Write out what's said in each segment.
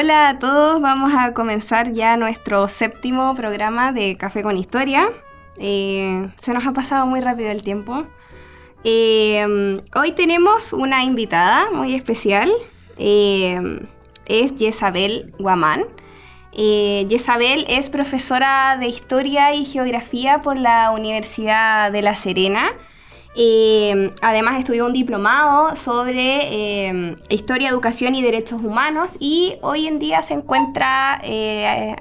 Hola a todos, vamos a comenzar ya nuestro séptimo programa de Café con Historia. Eh, se nos ha pasado muy rápido el tiempo. Eh, hoy tenemos una invitada muy especial, eh, es Yesabel Guamán. Eh, Yesabel es profesora de Historia y Geografía por la Universidad de La Serena. Eh, además estudió un diplomado sobre eh, Historia, Educación y Derechos Humanos y hoy en día se encuentra eh,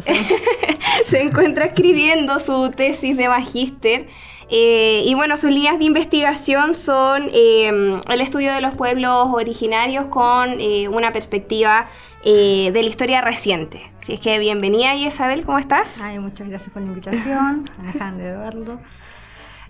sí. se encuentra escribiendo su tesis de magíster. eh, y bueno, sus líneas de investigación son eh, el estudio de los pueblos originarios con eh, una perspectiva eh, de la historia reciente. Así es que bienvenida Isabel, ¿cómo estás? Ay, muchas gracias por la invitación, Alejandro Eduardo.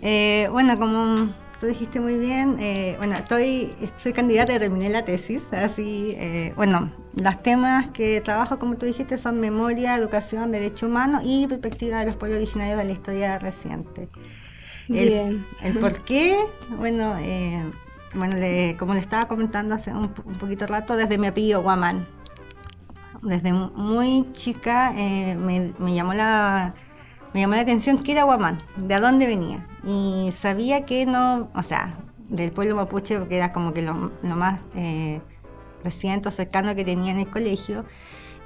Eh, bueno, como tú dijiste muy bien, eh, bueno, estoy, soy candidata y terminé la tesis, así, eh, bueno, los temas que trabajo, como tú dijiste, son memoria, educación, derecho humano y perspectiva de los pueblos originarios de la historia reciente. El, Bien. el por qué, bueno, eh, bueno le- como le estaba comentando hace un, un poquito rato, desde mi apellido Guamán. Desde muy chica me, me llamó la, me llamó la atención qué era Guamán, de dónde venía. Y sabía que no, o sea, del pueblo mapuche, porque era como que lo, más eh, reciente o cercano que tenía en el colegio.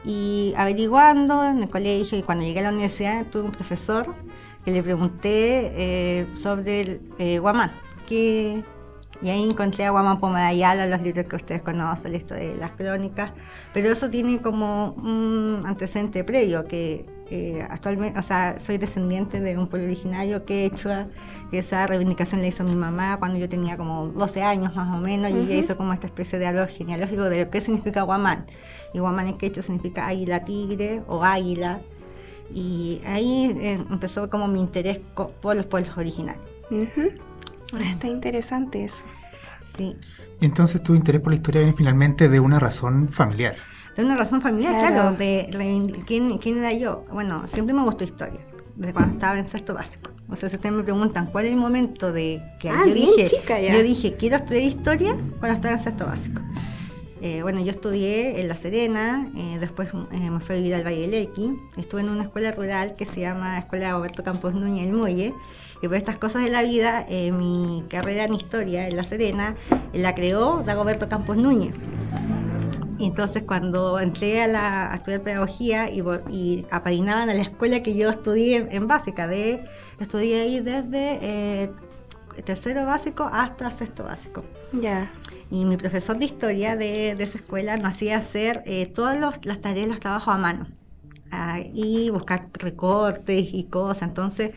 Y averiguando en el colegio y cuando llegué a la universidad tuve un profesor que le pregunté eh, sobre el eh, Guamán. Que, y ahí encontré a Guamán Pomarayala, los libros que ustedes conocen, historia de las crónicas. Pero eso tiene como un antecedente previo, que eh, actualmente, o sea, soy descendiente de un pueblo originario quechua, que esa reivindicación la hizo mi mamá cuando yo tenía como 12 años más o menos, y ella hizo como esta especie de árbol genealógico de lo que significa Guamán. Y Guamán en quechua significa águila tigre o águila. Y ahí eh, empezó como mi interés por los pueblos originarios. Ah, Está interesante eso. Sí. Entonces tu interés por la historia viene finalmente de una razón familiar. De una razón familiar, Claro. claro, de ¿quién, quién era yo. Bueno, siempre me gustó historia, desde cuando estaba en sexto básico. O sea, si ustedes me preguntan cuál es el momento de que Ah, yo dije, chica ya. yo dije, quiero estudiar historia cuando estaba en sexto básico. Eh, bueno, yo estudié en La Serena, eh, después eh, me fui a vivir al Valle del Elqui. Estuve en una escuela rural que se llama Escuela Roberto Campos Núñez El Muelle. Y por estas cosas de la vida, eh, mi carrera en historia en La Serena eh, la creó Dagoberto Campos Núñez. Entonces cuando entré a, la, a estudiar pedagogía y, y apadrinaban a la escuela que yo estudié en, en básica, de, estudié ahí desde eh, tercero básico hasta sexto básico. Ya. Y mi profesor de historia de, de esa escuela nos hacía hacer eh, todas los- las tareas, los trabajos a mano. Ah, y buscar recortes y cosas. Entonces,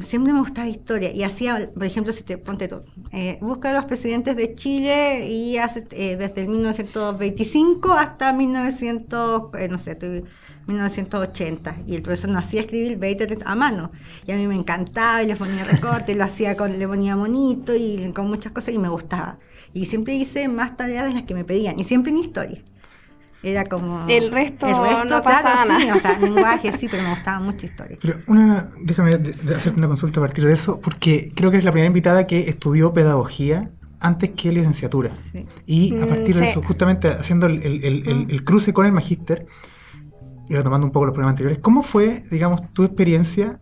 siempre me gustaba historia. Y hacía, por ejemplo, si te ponte tú, eh, busca a los presidentes de Chile y hace eh, desde el 1925 hasta 1900, eh, no sé, estoy- 1980. Y el profesor nos hacía escribir 20 a mano. Y a mí me encantaba y le ponía recortes, lo hacía con, le ponía monito y con muchas cosas y me gustaba. Y siempre hice más tareas de las que me pedían. Y siempre en historia. Era como... El resto no pasaba claro, sí, nada. o sea, lenguaje sí, pero me gustaba mucho historia. Pero una, déjame de- de hacerte una consulta a partir de eso, porque creo que eres la primera invitada que estudió pedagogía antes que licenciatura. Sí. Y a Mm, partir de sí. eso, justamente haciendo el, el- el- el- el cruce con el magíster y retomando un poco los problemas anteriores, ¿cómo fue, digamos, tu experiencia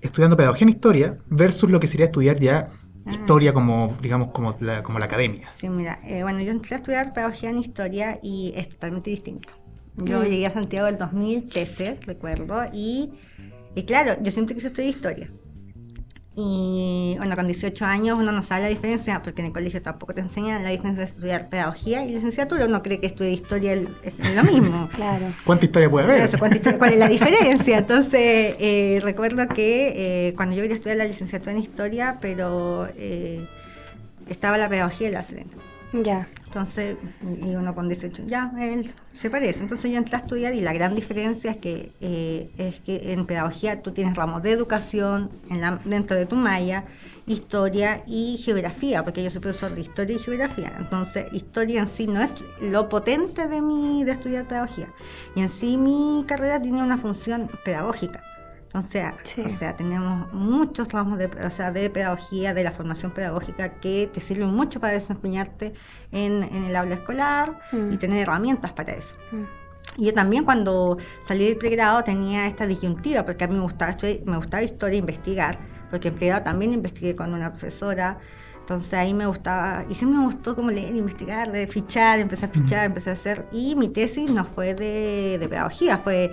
estudiando pedagogía en historia versus lo que sería estudiar ya Ah. historia como, digamos, como la, como la academia? Sí, mira, eh, bueno, yo entré a estudiar pedagogía en historia y es totalmente distinto. Yo Mm. llegué a Santiago del 2013, recuerdo, y, y claro, yo siempre quise estudiar historia. Y bueno, con 18 años uno no sabe la diferencia, porque en el colegio tampoco te enseñan la diferencia de estudiar pedagogía y licenciatura. Uno cree que estudiar historia es lo mismo. Claro. ¿Cuánta historia puede haber? Eso, ¿cuánta historia- ¿Cuál es la diferencia? Entonces, eh, recuerdo que eh, cuando yo quería estudiar la licenciatura en historia, pero eh, estaba la pedagogía en la Serena. Ya. Entonces, y uno con 18, ya, él se parece. Entonces yo entré a estudiar y la gran diferencia es que eh, es que en pedagogía tú tienes ramos de educación en la- dentro de tu malla, historia y geografía, porque yo soy profesor de historia y geografía. Entonces, historia en sí no es lo potente de mi de estudiar pedagogía. Y en sí mi carrera tiene una función pedagógica. Entonces, Sí. o sea, tenemos muchos ramos de, o sea, de pedagogía, de la formación pedagógica que te sirven mucho para desempeñarte en, en el aula escolar Mm. y tener herramientas para eso. Mm. Y yo también cuando salí del pregrado tenía esta disyuntiva, porque a mí me gustaba, me gustaba historia e investigar, porque en pregrado también investigué con una profesora, entonces ahí me gustaba, y siempre me gustó como leer, investigar, fichar, empecé a fichar, empecé a hacer, y mi tesis no fue de, de pedagogía, fue,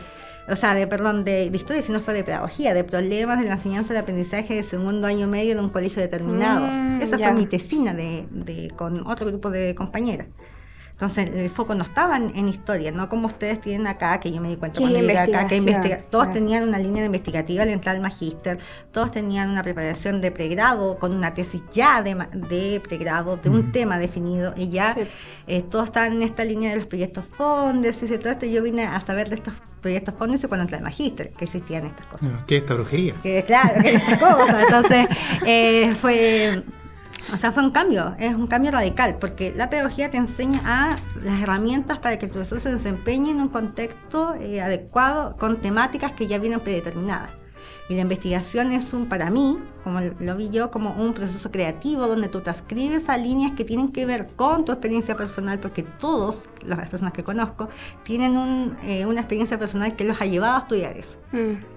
o sea, de, perdón, de, de historia, sino fue de pedagogía, de problemas de la enseñanza y el aprendizaje de segundo año medio de un colegio determinado. Mm, Esa ya. fue mi tesina de, de- con otro grupo de compañeras. Entonces el foco no estaba en, en historia, no como ustedes tienen acá, que yo me di cuenta cuando llegué acá, que investiga todos claro. tenían una línea de investigativa al entrar al magíster, todos tenían una preparación de pregrado con una tesis ya de, ma- de pregrado, de un tema definido, y ya Sí. eh, todos estaban en esta línea de los proyectos fondes y todo esto. y Yo vine a saber de estos proyectos fondes cuando entré al magíster, que existían estas cosas Bueno, ¿Qué es esta brujería? que claro, que estas cosas. Entonces, eh, fue, o sea, fue un cambio, es un cambio radical, porque la pedagogía te enseña a las herramientas para que el profesor se desempeñe en un contexto eh, adecuado con temáticas que ya vienen predeterminadas. Y la investigación es un, para mí, como lo vi yo, como un proceso creativo donde tú te escribes a líneas que tienen que ver con tu experiencia personal, porque todos, las personas que conozco, tienen un, eh, una experiencia personal que los ha llevado a estudiar eso. Mm.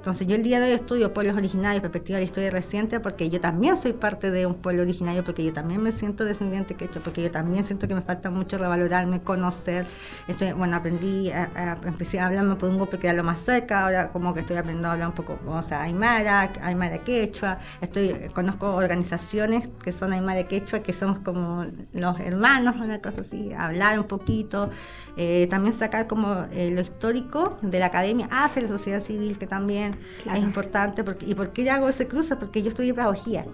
Entonces yo el día de hoy estudio pueblos originarios, perspectiva de la historia reciente, porque yo también soy parte de un pueblo originario, porque yo también me siento descendiente quechua, porque yo también siento que me falta mucho revalorarme, conocer. Estoy, bueno, aprendí, a, a- empecé a hablarme por un grupo que era lo más cerca, ahora como que estoy aprendiendo a hablar un poco, o sea, aymara, aymara quechua, estoy, conozco organizaciones que son aymara quechua, que somos como los hermanos, una cosa así, hablar un poquito, eh, también sacar como eh, lo histórico de la academia hacia la sociedad civil, que también Claro. es importante. Porque, ¿Y por qué hago ese cruce? Porque yo estudié pedagogía.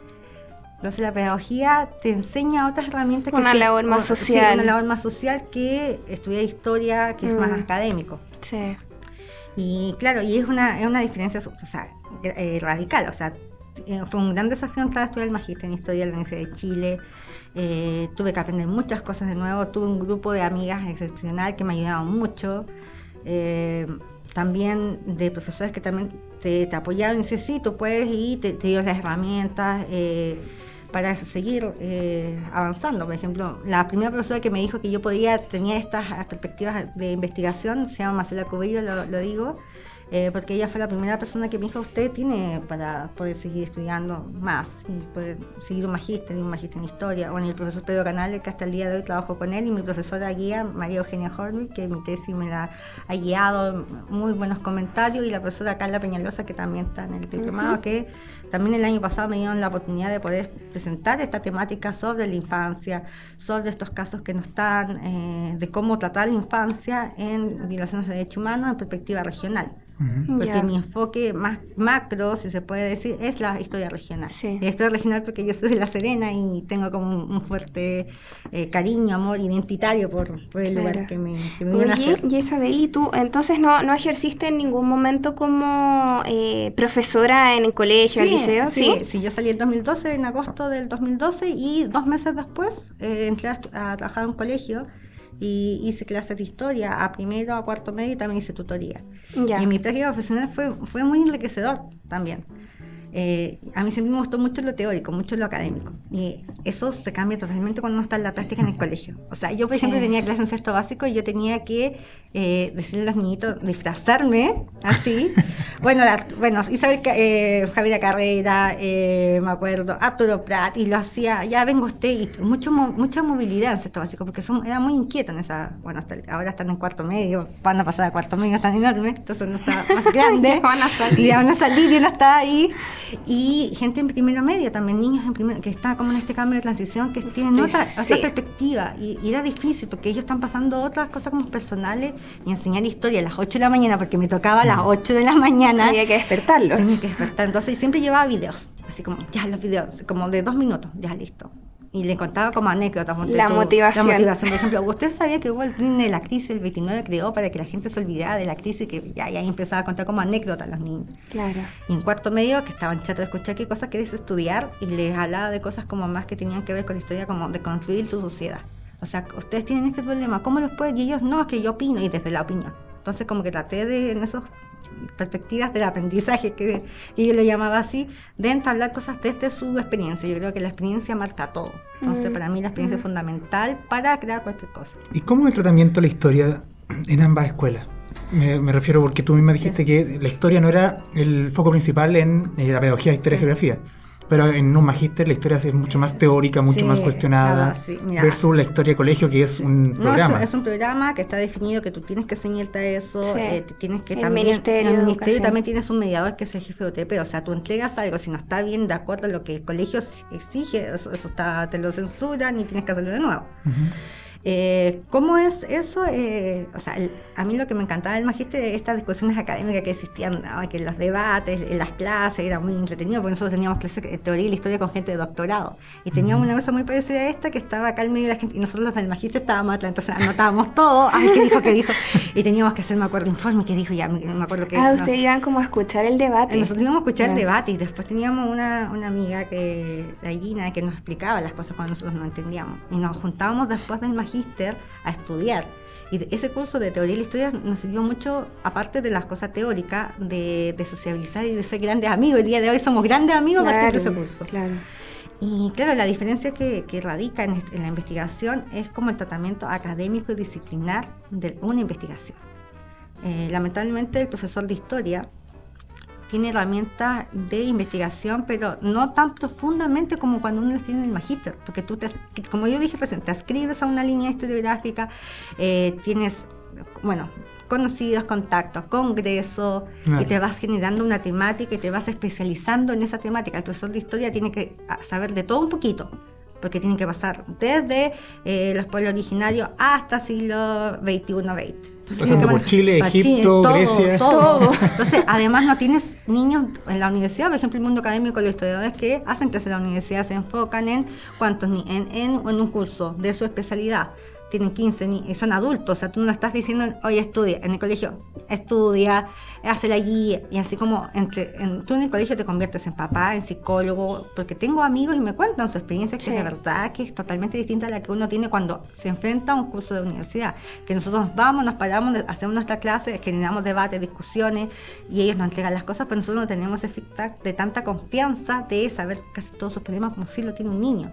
Entonces la pedagogía te enseña otras herramientas Una se- labor más o- sí, social. una labor más social que estudiar historia, que es más Mm. académico. Sí. Y claro, y es una, es una diferencia o sea, eh, radical. O sea, eh, fue un gran desafío entrar a estudiar el magíster en historia en la Universidad de Chile. Eh, tuve que aprender muchas cosas de nuevo. Tuve un grupo de amigas excepcional que me ayudaron mucho. Eh, también de profesores que también te, te apoyaron y dices, sí, tú puedes y te, te dio las herramientas. eh, para seguir eh, avanzando. Por ejemplo, la primera profesora que me dijo que yo podía, tenía estas perspectivas de investigación, se llama Marcela Cubillo, lo, lo digo, eh, porque ella fue la primera persona que me dijo, usted tiene para poder seguir estudiando más y poder seguir un magíster un magíster en historia. Bueno, y el profesor Pedro Canales, que hasta el día de hoy trabajo con él, y mi profesora guía, María Eugenia Hornby, que mi tesis me la ha guiado, muy buenos comentarios, y la profesora Carla Peñalosa, que también está en el diplomado, que también el año pasado me dieron la oportunidad de poder presentar esta temática sobre la infancia, sobre estos casos que no están, eh, de cómo tratar la infancia en violaciones de derechos humanos en perspectiva regional. Porque mi enfoque más macro, si se puede decir, es la historia regional. Sí. La historia regional porque yo soy de La Serena y tengo como un, un fuerte eh, cariño, amor identitario por, por el Claro. lugar que me, que me Oye, nacer. y Isabel, ¿y tú entonces no, no ejerciste en ningún momento como eh, profesora en el colegio, el liceo? sí, sí, yo salí en 2012, en agosto del 2012, y dos meses después eh, entré a, a trabajar en un colegio y hice clases de historia a primero, a cuarto medio y también hice tutoría. Y mi práctica profesional fue, fue muy enriquecedor también. Eh, a mí siempre me gustó mucho lo teórico, mucho lo académico. Y eso se cambia totalmente cuando uno está en la práctica en el colegio. O sea, yo, por ejemplo, tenía clase en sexto básico y yo tenía que eh, decirle a los niñitos, disfrazarme así, bueno, la- bueno, Isabel eh, Javiera Carrera, eh, me acuerdo, Arturo Prat, y lo hacía, ya vengo usted, y mucho, mucha movilidad en sexto básico, porque son, era muy inquieto en esa, bueno, hasta, ahora están en cuarto medio, van a pasar a cuarto medio, están enormes, entonces uno está más grande. Van a salir. Y van a salir y uno está ahí. Y gente en primero medio también, niños en primero, que están como en este cambio de transición, que tienen otra, Sí. otra perspectiva. Y, y era difícil, porque ellos están pasando otras cosas como personales y enseñar historia a las 8 de la mañana, porque me tocaba a las 8 de la mañana. Había que despertarlo. Tenía que despertar. Entonces siempre llevaba videos, así como, ya los videos, como de dos minutos, ya listo. Y le contaba como anécdotas. La tú, motivación. La motivación. Por ejemplo, ¿usted sabía que Walt Disney la crisis del 29 creó para que la gente se olvidara de la crisis y que ya, ya empezaba a contar como anécdota a los niños? Claro. Y en cuarto medio, que estaban chatos de escuchar qué cosas querés estudiar, y les hablaba de cosas como más que tenían que ver con la historia, como de construir su sociedad. O sea, ustedes tienen este problema, ¿cómo los pueden? Y ellos, no, es que yo opino, y desde la opinión. Entonces, como que traté de, en esas perspectivas del aprendizaje, que, que yo lo llamaba así, de entablar cosas desde su experiencia. Yo creo que la experiencia marca todo. Entonces, Mm. para mí la experiencia es fundamental para crear cualquier cosa. ¿Y cómo es el tratamiento de la historia en ambas escuelas? Me, me refiero porque tú misma dijiste que la historia no era el foco principal en eh, la pedagogía de historia y Sí. geografía. Pero en un magíster la historia es mucho más teórica, mucho Sí, más cuestionada, claro, sí, mira. versus la historia de colegio, que es un No, es, programa. un- es un programa que está definido que tú tienes que ceñirte a eso, Sí. eh, tienes que El también... Ministerio el de ministerio también tienes un mediador que es el jefe de OTP, o sea, tú entregas algo, si no está bien de acuerdo a lo que el colegio exige, eso, eso está, te lo censuran y tienes que hacerlo de nuevo. Ujú. Eh, ¿Cómo es eso? Eh, o sea, el- a mí lo que me encantaba del magíster era estas discusiones académicas que existían, ¿no? que los debates, las clases, era muy entretenido, porque nosotros teníamos clases de teoría y la historia con gente de doctorado. Y teníamos una mesa muy parecida a esta que estaba acá en medio de la gente, y nosotros los del magíster estábamos atrás, entonces anotábamos todo, ay, qué dijo, qué dijo, y teníamos que hacer, me acuerdo, informe, qué dijo, ya me, me acuerdo que... Ah, no. ustedes iban como a escuchar el debate. Nosotros íbamos a escuchar el Ya. debate y después teníamos una, una amiga que, la Gina, que nos explicaba las cosas cuando nosotros no entendíamos. Y nos juntábamos después del magíster a estudiar. Y ese curso de teoría y la historia nos sirvió mucho, aparte de las cosas teóricas, de, de sociabilizar y de ser grandes amigos. El día de hoy somos grandes amigos a partir de ese curso. Claro. Y claro, la diferencia que, que radica en, en la investigación es como el tratamiento académico y disciplinar de una investigación. Eh, lamentablemente el profesor de historia tiene herramientas de investigación, pero no tan profundamente como cuando uno las tiene en el magíster, porque tú, te, como yo dije recién, te escribes a una línea historiográfica, eh, tienes, bueno, conocidos, contactos, congresos, Claro. y te vas generando una temática y te vas especializando en esa temática. El profesor de historia tiene que ah, saber de todo un poquito, porque tiene que pasar desde eh, los pueblos originarios hasta siglo XXI-XX. Pasando por Chile, Egipto, Grecia. Todo. Entonces, además no tienes niños en la universidad, por ejemplo, el mundo académico, los historiadores que hacen clases en la universidad se enfocan en cuántos ni en, en, en un curso de su especialidad. Tienen 15 ni- y son adultos, o sea, tú no estás diciendo, oye, estudia, en el colegio, estudia, hace la guía, y así como entre, en- tú en el colegio te conviertes en papá, en psicólogo, porque tengo amigos y me cuentan su experiencia, que Sí. de verdad que es totalmente distinta a la que uno tiene cuando se enfrenta a un curso de universidad, que nosotros nos vamos, nos paramos, hacemos nuestra clase, generamos debates, discusiones, y ellos nos entregan las cosas, pero nosotros no tenemos ese feedback de tanta confianza de saber casi todos sus problemas como si lo tiene un niño.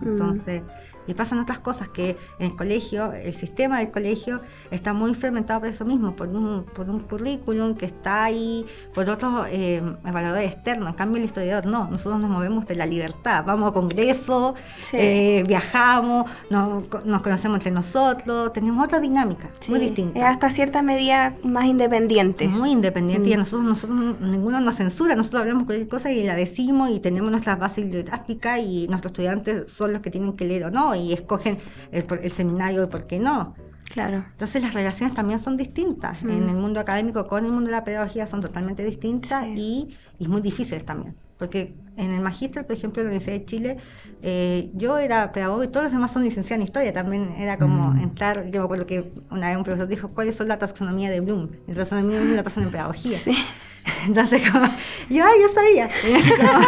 Entonces, y pasan otras cosas que en el colegio, el sistema del colegio está muy fermentado por eso mismo, por un, por un currículum que está ahí, por otros eh, evaluadores externos. En cambio, el historiador no, nosotros nos movemos de la libertad, vamos a congresos, Sí. eh, viajamos, nos, nos conocemos entre nosotros, tenemos otra dinámica, muy distinta. Es hasta cierta medida más independiente. Muy independiente y a Mm. nosotros, nosotros ninguno nos censura, nosotros hablamos cualquier cosa y la decimos y tenemos nuestras bases bibliográficas y nuestros estudiantes son los que tienen que leer o no y escogen el, el seminario y por qué no. Claro. Entonces las relaciones también son distintas. Mm. En el mundo académico con el mundo de la pedagogía son totalmente distintas y, y muy difíciles también. Porque en el magíster, por ejemplo, en la Universidad de Chile, eh, yo era pedagogo y todos los demás son licenciados en historia. También era como Mm. entrar, yo me acuerdo que una vez un profesor dijo, ¿cuáles son la taxonomía de Bloom? La taxonomía de Bloom la pasan en pedagogía. Sí. Entonces, como, yo, ay, yo sabía. Así como,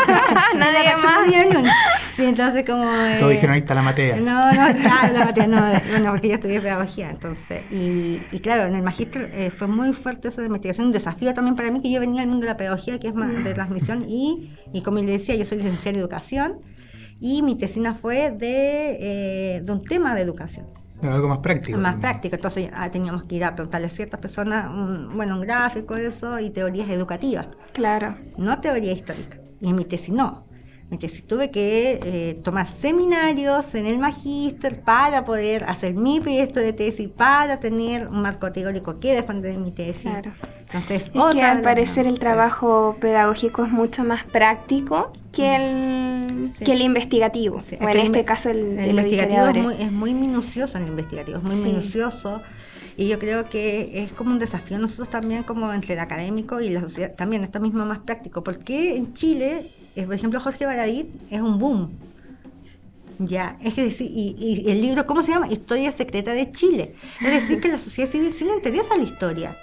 taxonomía de Bloom. Sí, entonces como... Todos eh, dijeron, ahí está la matea. no, no, está la materia, no, bueno, porque yo estudié pedagogía, entonces, y, y claro, en el magíster eh, fue muy fuerte esa investigación, un desafío también para mí, que yo venía del mundo de la pedagogía, que es más de transmisión, y, y como le decía, yo soy licenciada en educación, y mi tesina fue de, eh, de un tema de educación. Era algo más práctico. más también. práctico. Entonces ah, teníamos que ir a preguntarle a ciertas personas, un- bueno, un gráfico, eso, y teorías educativas, Claro. no teoría histórica. Y en mi tesis no. En mi tesis tuve que eh, tomar seminarios en el magíster para poder hacer mi proyecto de tesis, para tener un marco teórico que defender en mi tesis. Claro. Entonces, Es que otra al de las- parecer el trabajo pedagógico es mucho más práctico que el, Sí. que el investigativo. Sí, o en que este caso el, el investigativo es muy, es muy minucioso el investigativo, es muy Sí. minucioso. Y yo creo que es como un desafío nosotros también como entre el académico y la sociedad, también esto mismo más práctico. porque en Chile, por ejemplo, Jorge Baradit es un boom? Ya, es que decir, y, y el libro, ¿cómo se llama? Historia secreta de Chile. Es decir, que la sociedad civil sí le interesa la historia.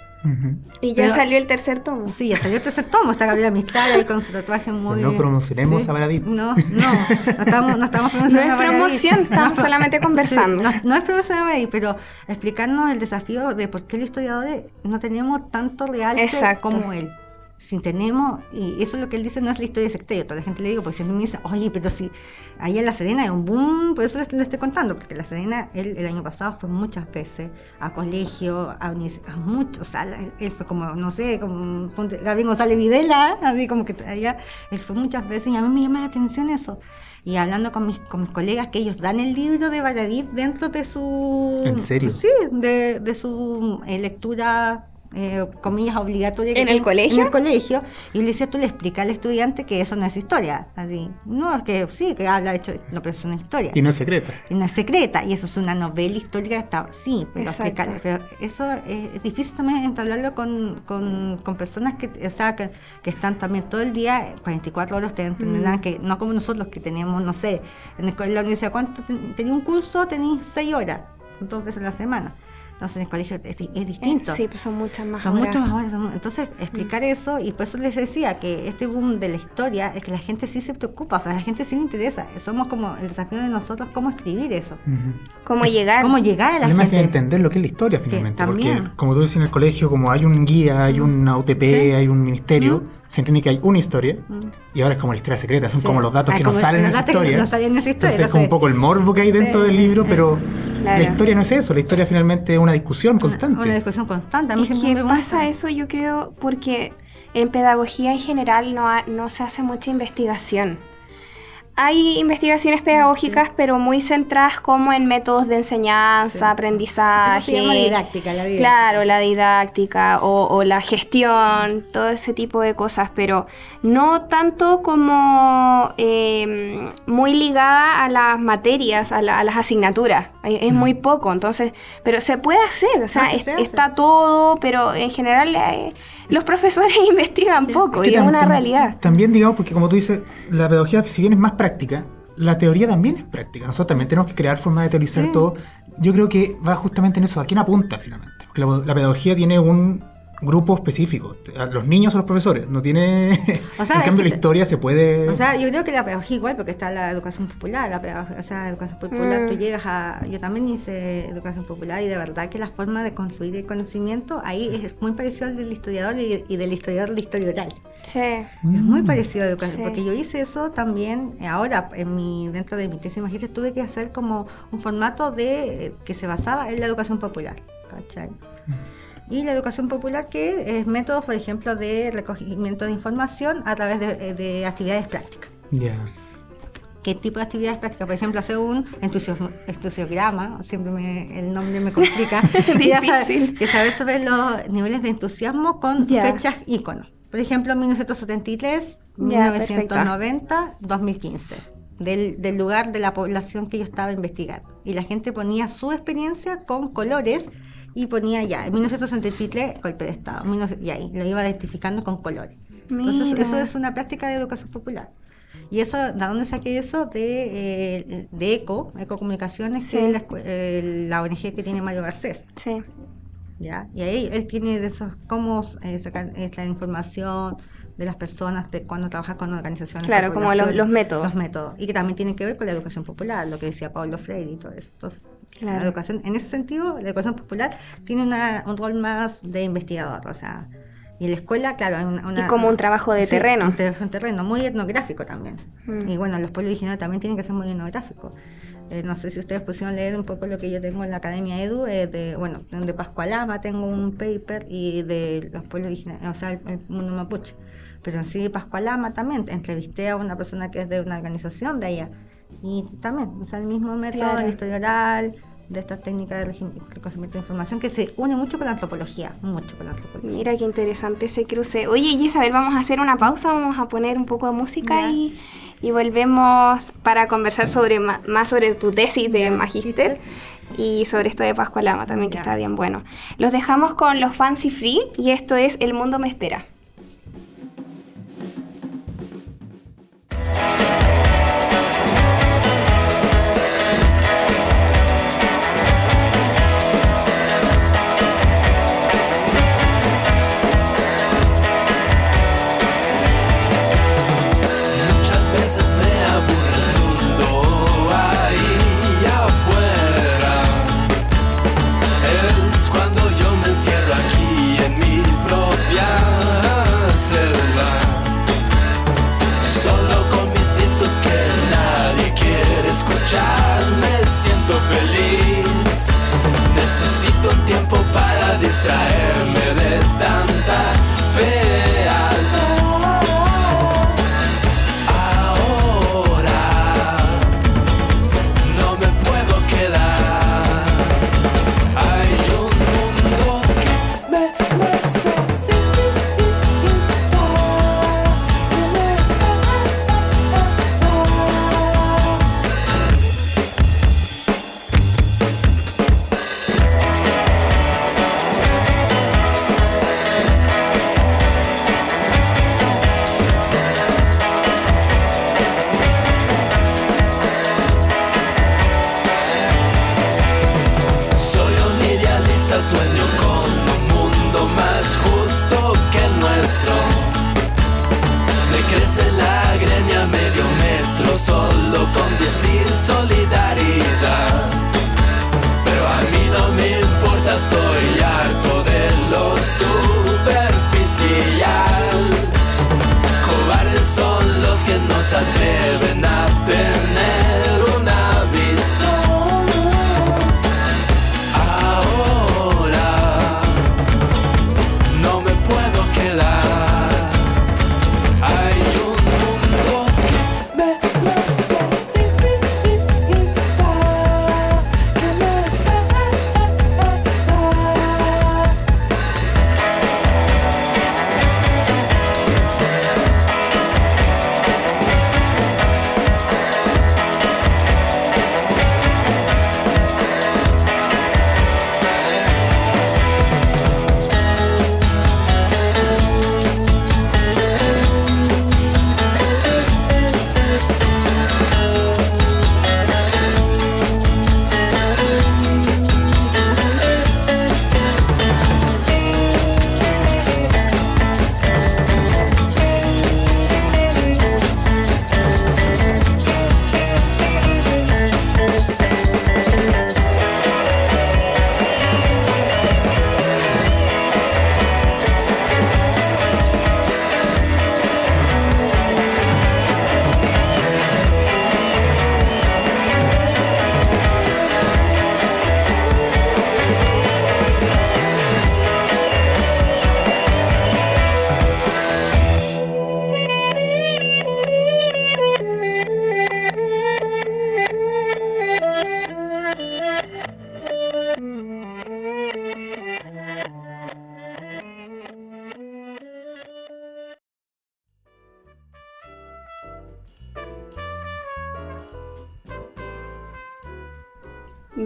Y ya Pero- salió el tercer tomo. Sí, ya salió el tercer tomo, está Gabriela Mistral ahí con su tatuaje muy... no promocionemos a Baradit. No, no, no estamos, no estamos promocionando No es a Baradit. promoción, estamos No, solamente conversando. sí, no, no es promoción a Baradit, pero explicarnos el desafío de por qué los historiadores no tenemos tanto realce Exacto. como él. Si tenemos, y eso es lo que él dice, no es la historia secretaria. Toda la gente le digo, pues siempre me dice, oye, pero si ahí en La Serena hay un boom, por eso le estoy contando, porque La Serena, él el año pasado fue muchas veces a colegio, a, a muchos, o sea, él, fue como, no sé, como Gabriel González Videla, así como que allá, él fue muchas veces y a mí me llama la atención eso. Y hablando con mis, con mis colegas, que ellos dan el libro de Baradit dentro de su... ¿En serio? Sí, de, de su eh, lectura, eh, comillas, obligatoria. que ¿En el colegio? En el colegio. Y le decía, tú le explicas al estudiante que eso no es historia. Así, no, es que sí, que habla de hecho, no, pero es una historia. Y no es secreta. Y no es secreta, y eso es una novela histórica, está, sí, pero, pero eso es, es difícil también entablarlo con, con, con personas que, o sea, que, que están también todo el día, 44 horas, ustedes entenderán Mm. que no como nosotros que tenemos, no sé, en, el co- en la universidad, ¿cuánto ten- tenía un curso? Tenéis 6 horas, dos veces a la semana. Entonces en el colegio es, es distinto. Sí, pues son muchas más Son horas. mucho más horas. son- Entonces, explicar eso, y por eso les decía que este boom de la historia es que la gente sí se preocupa, o sea, a la gente sí le interesa. Somos como el desafío de nosotros, cómo escribir eso. ¿Cómo llegar? Cómo llegar a la Además que gente. entender lo que es la historia finalmente. porque también. como tú decías en el colegio, como hay un guía, hay una UTP, Sí. hay un ministerio, se entiende que hay una historia y ahora es como la historia secreta, son Sí. como los datos Ah, que no como salen en esa historia. no salen en esa historia, Entonces es como un poco el morbo que hay dentro Sí. del libro, pero Claro. la historia no es eso, la historia finalmente es una discusión constante. Una discusión constante. A mí Es que me pasa eso, yo creo, porque en pedagogía en general no, ha- no se hace mucha investigación. Hay investigaciones pedagógicas, pero muy centradas como en métodos de enseñanza, Sí. aprendizaje. Eso se llama didáctica, la didáctica. Claro, la didáctica o, o la gestión, todo ese tipo de cosas, pero no tanto como eh, muy ligada a las materias, a, la- a las asignaturas. Es, muy poco, entonces, pero se puede hacer, o sea, No, sí es- se hace. está todo, pero en general eh, los profesores investigan poco que y es una tam- realidad. También, digamos, porque como tú dices, la pedagogía, si bien es más práctica, la teoría también es práctica. Nosotros también tenemos que crear formas de teorizar Sí. todo. Yo creo que va justamente en eso. ¿A quién apunta finalmente? Porque la, la pedagogía tiene un grupo específico. A Los niños o los profesores. No tiene. O sea, en es cambio, que la historia se puede. O sea, yo creo que la pedagogía igual, porque está la educación popular, la pedagogía, o sea, educación popular, Mm. tú llegas a, yo también hice educación popular y de verdad que la forma de construir el conocimiento ahí es muy parecido al del historiador y, y del historiador oral. Sí. Es muy Mm. parecido a educación, Sí. porque yo hice eso también, eh, ahora en mi, dentro de mi tesis magíster tuve que hacer como un formato de eh, que se basaba en la educación popular, ¿cachai? Y la educación popular que es métodos, por ejemplo, de recogimiento de información a través de, de actividades prácticas. Ya. ¿Qué tipo de actividades prácticas? Por ejemplo, hacer un entusiasmo- entusiograma, siempre me- el nombre me complica, que, saber, Difícil. que saber sobre los niveles de entusiasmo con fechas íconos. Por ejemplo, 1973, Ya, 1990, 2015. Del, del lugar de la población que yo estaba investigando. Y la gente ponía su experiencia con colores y ponía ya, en 1963, golpe de Estado. 19 Y ahí lo iba identificando con colores. Entonces, eso es una práctica de educación popular. Y eso, ¿de dónde saqué eso? De, eh, de ECO, Ecocomunicaciones, Sí. que es la, eh, la ONG que tiene Mario Garcés. Sí. ¿ya? Y ahí él tiene de esos cómo eh, sacar esta información de las personas de cuando trabaja con organizaciones. Claro, como los- métodos. Los métodos. Y que también tienen que ver con la educación popular, lo que decía Pablo Freire y todo eso. Entonces, Claro. la educación, en ese sentido, la educación popular tiene una- un rol más de investigador, o sea. Y en la escuela, claro, hay una, una- Y como un trabajo de Sí, terreno. Un, te- un terreno muy etnográfico también. Mm. Y bueno, los pueblos originarios también tienen que ser muy etnográficos. Eh, no sé si ustedes pusieron leer un poco lo que yo tengo en la Academia Edu, eh, de, bueno, de Pascualama tengo un paper y de los pueblos originarios, o sea, el, el mundo mapuche. Pero en sí, Pascualama también, entrevisté a una persona que es de una organización de allá. Y también, o sea, el mismo método Claro. de historia oral, de estas técnicas de recogimiento de información, que se une mucho con la antropología, mucho con la antropología. Mira qué interesante ese cruce. Oye, Isabel, vamos a hacer una pausa, vamos a poner un poco de música y, y volvemos para conversar sobre más sobre tu tesis de magíster y sobre esto de Pascualama también, que Ya. está bien bueno. Los dejamos con los Fancy Free y esto es El Mundo Me Espera.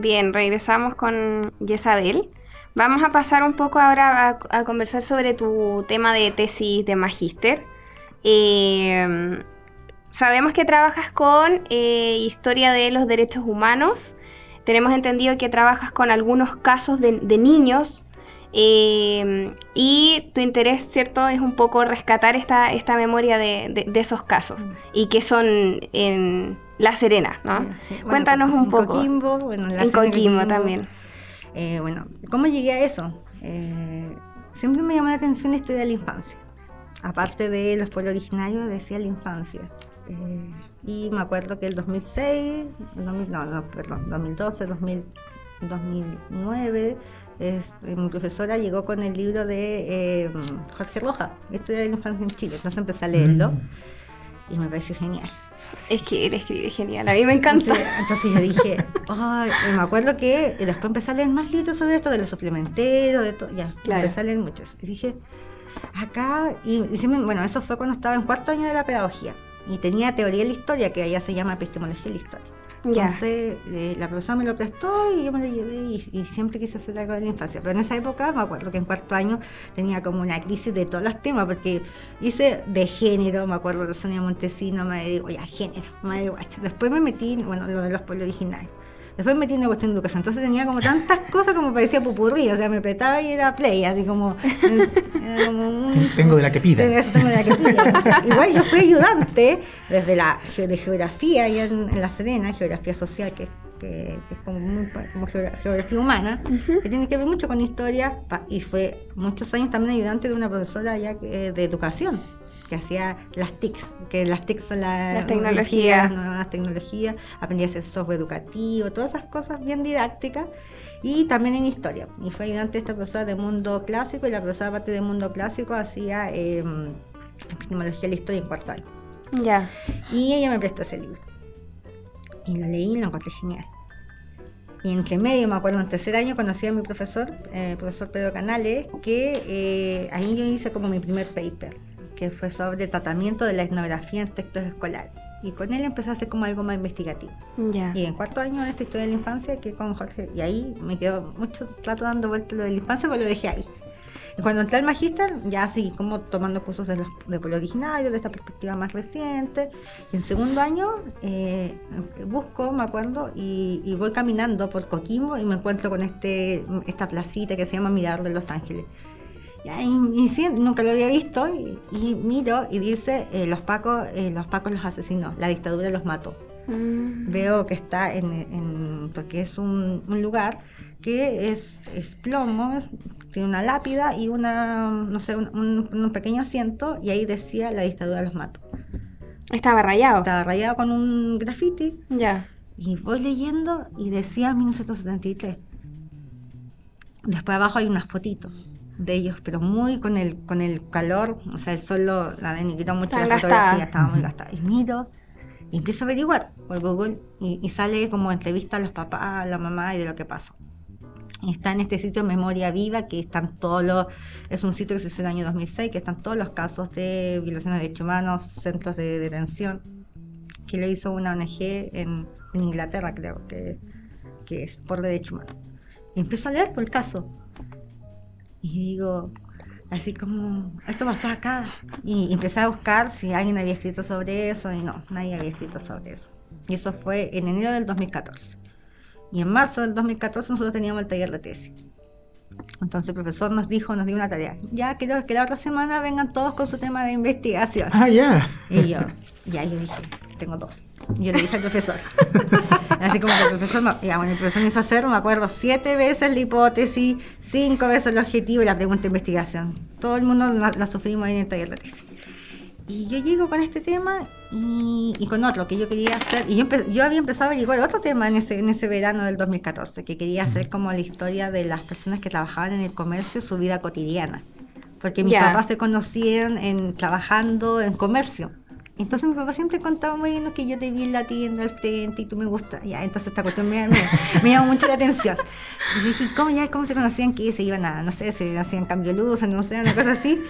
Bien, regresamos con Jezabel. Vamos a pasar un poco ahora a, conversar sobre tu tema de tesis de magíster. Eh, sabemos que trabajas con eh, historia de los derechos humanos. Tenemos entendido que trabajas con algunos casos de, niños. eh, y tu interés, ¿cierto?, es un poco rescatar esta, esta memoria de, de- de esos casos. Y que son en La Serena, ¿no? Sí, sí. Bueno, Cuéntanos un poco. Coquimbo, bueno, en la en de Coquimbo también. Eh, bueno, ¿cómo llegué a eso? Eh, siempre me llamó la atención la historia de la infancia. Aparte de los pueblos originarios, decía la infancia. Eh, y me acuerdo que el 2006, el 2000 no, no, perdón, 2012, 2000, 2009, es- mi profesora llegó con el libro de eh, Jorge Roja, Historia de la Infancia en Chile. Entonces empecé a leerlo Mm. Y me pareció genial. Es que él escribe genial, a mí me encanta. Entonces, entonces yo dije, y me acuerdo que después empecé a leer más libros sobre esto, de los suplementeros, de todo, ya, Claro. empecé a leer muchos. Y dije, acá, y, y siempre- bueno, eso fue cuando estaba en cuarto año de la pedagogía. Y tenía teoría de la historia, que allá se llama epistemología de la historia. Entonces, eh, la profesora me lo prestó y yo me lo llevé y, siempre quise hacer algo de la infancia. Pero en esa época, me acuerdo que en cuarto año tenía como una crisis de todos los temas, porque hice de género, me acuerdo de Sonia Montesino, me digo, ya, género, madre guacha. Después me metí, bueno, lo de los pueblos originales. Después me metí en la cuestión de educación. Entonces tenía como tantas cosas como parecía pupurrí, o sea, me petaba y era play, así como. era como un- Ten- Tengo de la que pida. Tengo eso tengo de la que pilla. O sea, igual yo fui ayudante desde la de geografía allá en, en La Serena, geografía social, que, que- que es como, muy pa- como geogra- geografía humana, que tiene que ver mucho con historia, pa- y fue muchos años también ayudante de una profesora allá que- de educación que hacía las TICs, que las TICs son la- Las tecnologías. nuevas tecnologías, aprendí a hacer software educativo, todas esas cosas bien didácticas, y también en historia. Y fue ayudante esta profesora de mundo clásico, y la profesora aparte de mundo clásico hacía eh, epistemología de la historia en cuarto año. Ya. Y ella me prestó ese libro. Y lo leí y lo encontré genial. Y entre medio, me acuerdo, en tercer año conocí a mi profesor, eh, profesor Pedro Canales, que eh, ahí yo hice como mi primer paper, que fue sobre el tratamiento de la etnografía en textos escolares. Y con él empecé a hacer como algo más investigativo. Ya. Y en cuarto año de esta historia de la infancia, que con Jorge, y ahí me quedó mucho trato dando vuelta lo de la infancia, pero lo dejé ahí. Y cuando entré al magíster, ya seguí como tomando cursos de, los, de pueblo originario, de esta perspectiva más reciente. Y en segundo año eh, busco, me acuerdo, y, y voy caminando por Coquimbo y me encuentro con este esta placita que se llama Mirador de Los Ángeles. Y y sí, nunca lo había visto y, y miro y dice eh, los pacos eh, los pacos los asesinó, la dictadura los mató Mm. veo que está en, en- porque es un, un lugar que es, es plomo, tiene una lápida y una, no sé, un, un- un pequeño asiento y ahí decía la dictadura los mató. Estaba rayado. Estaba rayado con un graffiti Ya. y voy leyendo y decía 1973. Después abajo hay unas fotitos de ellos, pero muy con el, con el calor, o sea, el sol lo- la denigró mucho Estaba la gastada. fotografía, estaba muy gastada. Y miro y empiezo a averiguar por Google y, y sale como entrevista a los papás, a la mamá y de lo que pasó. Y está en este sitio Memoria Viva, que están todos los, es un sitio que se hizo en el año 2006, que están todos los casos de violaciones de derechos humanos, centros de detención, que lo hizo una ONG en, en Inglaterra, creo que, que es por derechos humanos. Y empiezo a leer por el caso. Y digo, así como, esto pasó acá. Y empecé a buscar si alguien había escrito sobre eso, y no, nadie había escrito sobre eso. Y eso fue en enero del 2014. Y en marzo del 2014 nosotros teníamos el taller de tesis. Entonces el profesor nos dijo, nos dio una tarea. Ya quiero que la otra semana vengan todos con su tema de investigación. Ah, ya. Y yo, ya yo dije, tengo dos. Y yo le dije al profesor. Así como que el profesor, me- ya, bueno, el profesor me hizo hacer, me acuerdo, siete veces la hipótesis, cinco veces el objetivo y la pregunta de investigación. Todo el mundo la, la sufrimos ahí en el taller de tesis. Y yo llego con este tema y, y con otro que yo quería hacer. Y yo, yo había empezado a averiguar otro tema en ese, en ese verano del 2014, que quería hacer como la historia de las personas que trabajaban en el comercio, su vida cotidiana. Porque mis Ya. papás se conocían en, trabajando en comercio. Entonces mi papá siempre contaba muy bien que yo te vi en la tienda al frente y tú me gustas. Ya, entonces esta cuestión me, me, llamó mucho la atención. Entonces dije, ¿cómo, ya, ¿cómo se conocían que se iban a, no sé, se hacían cambio de luces, no sé, una cosa así?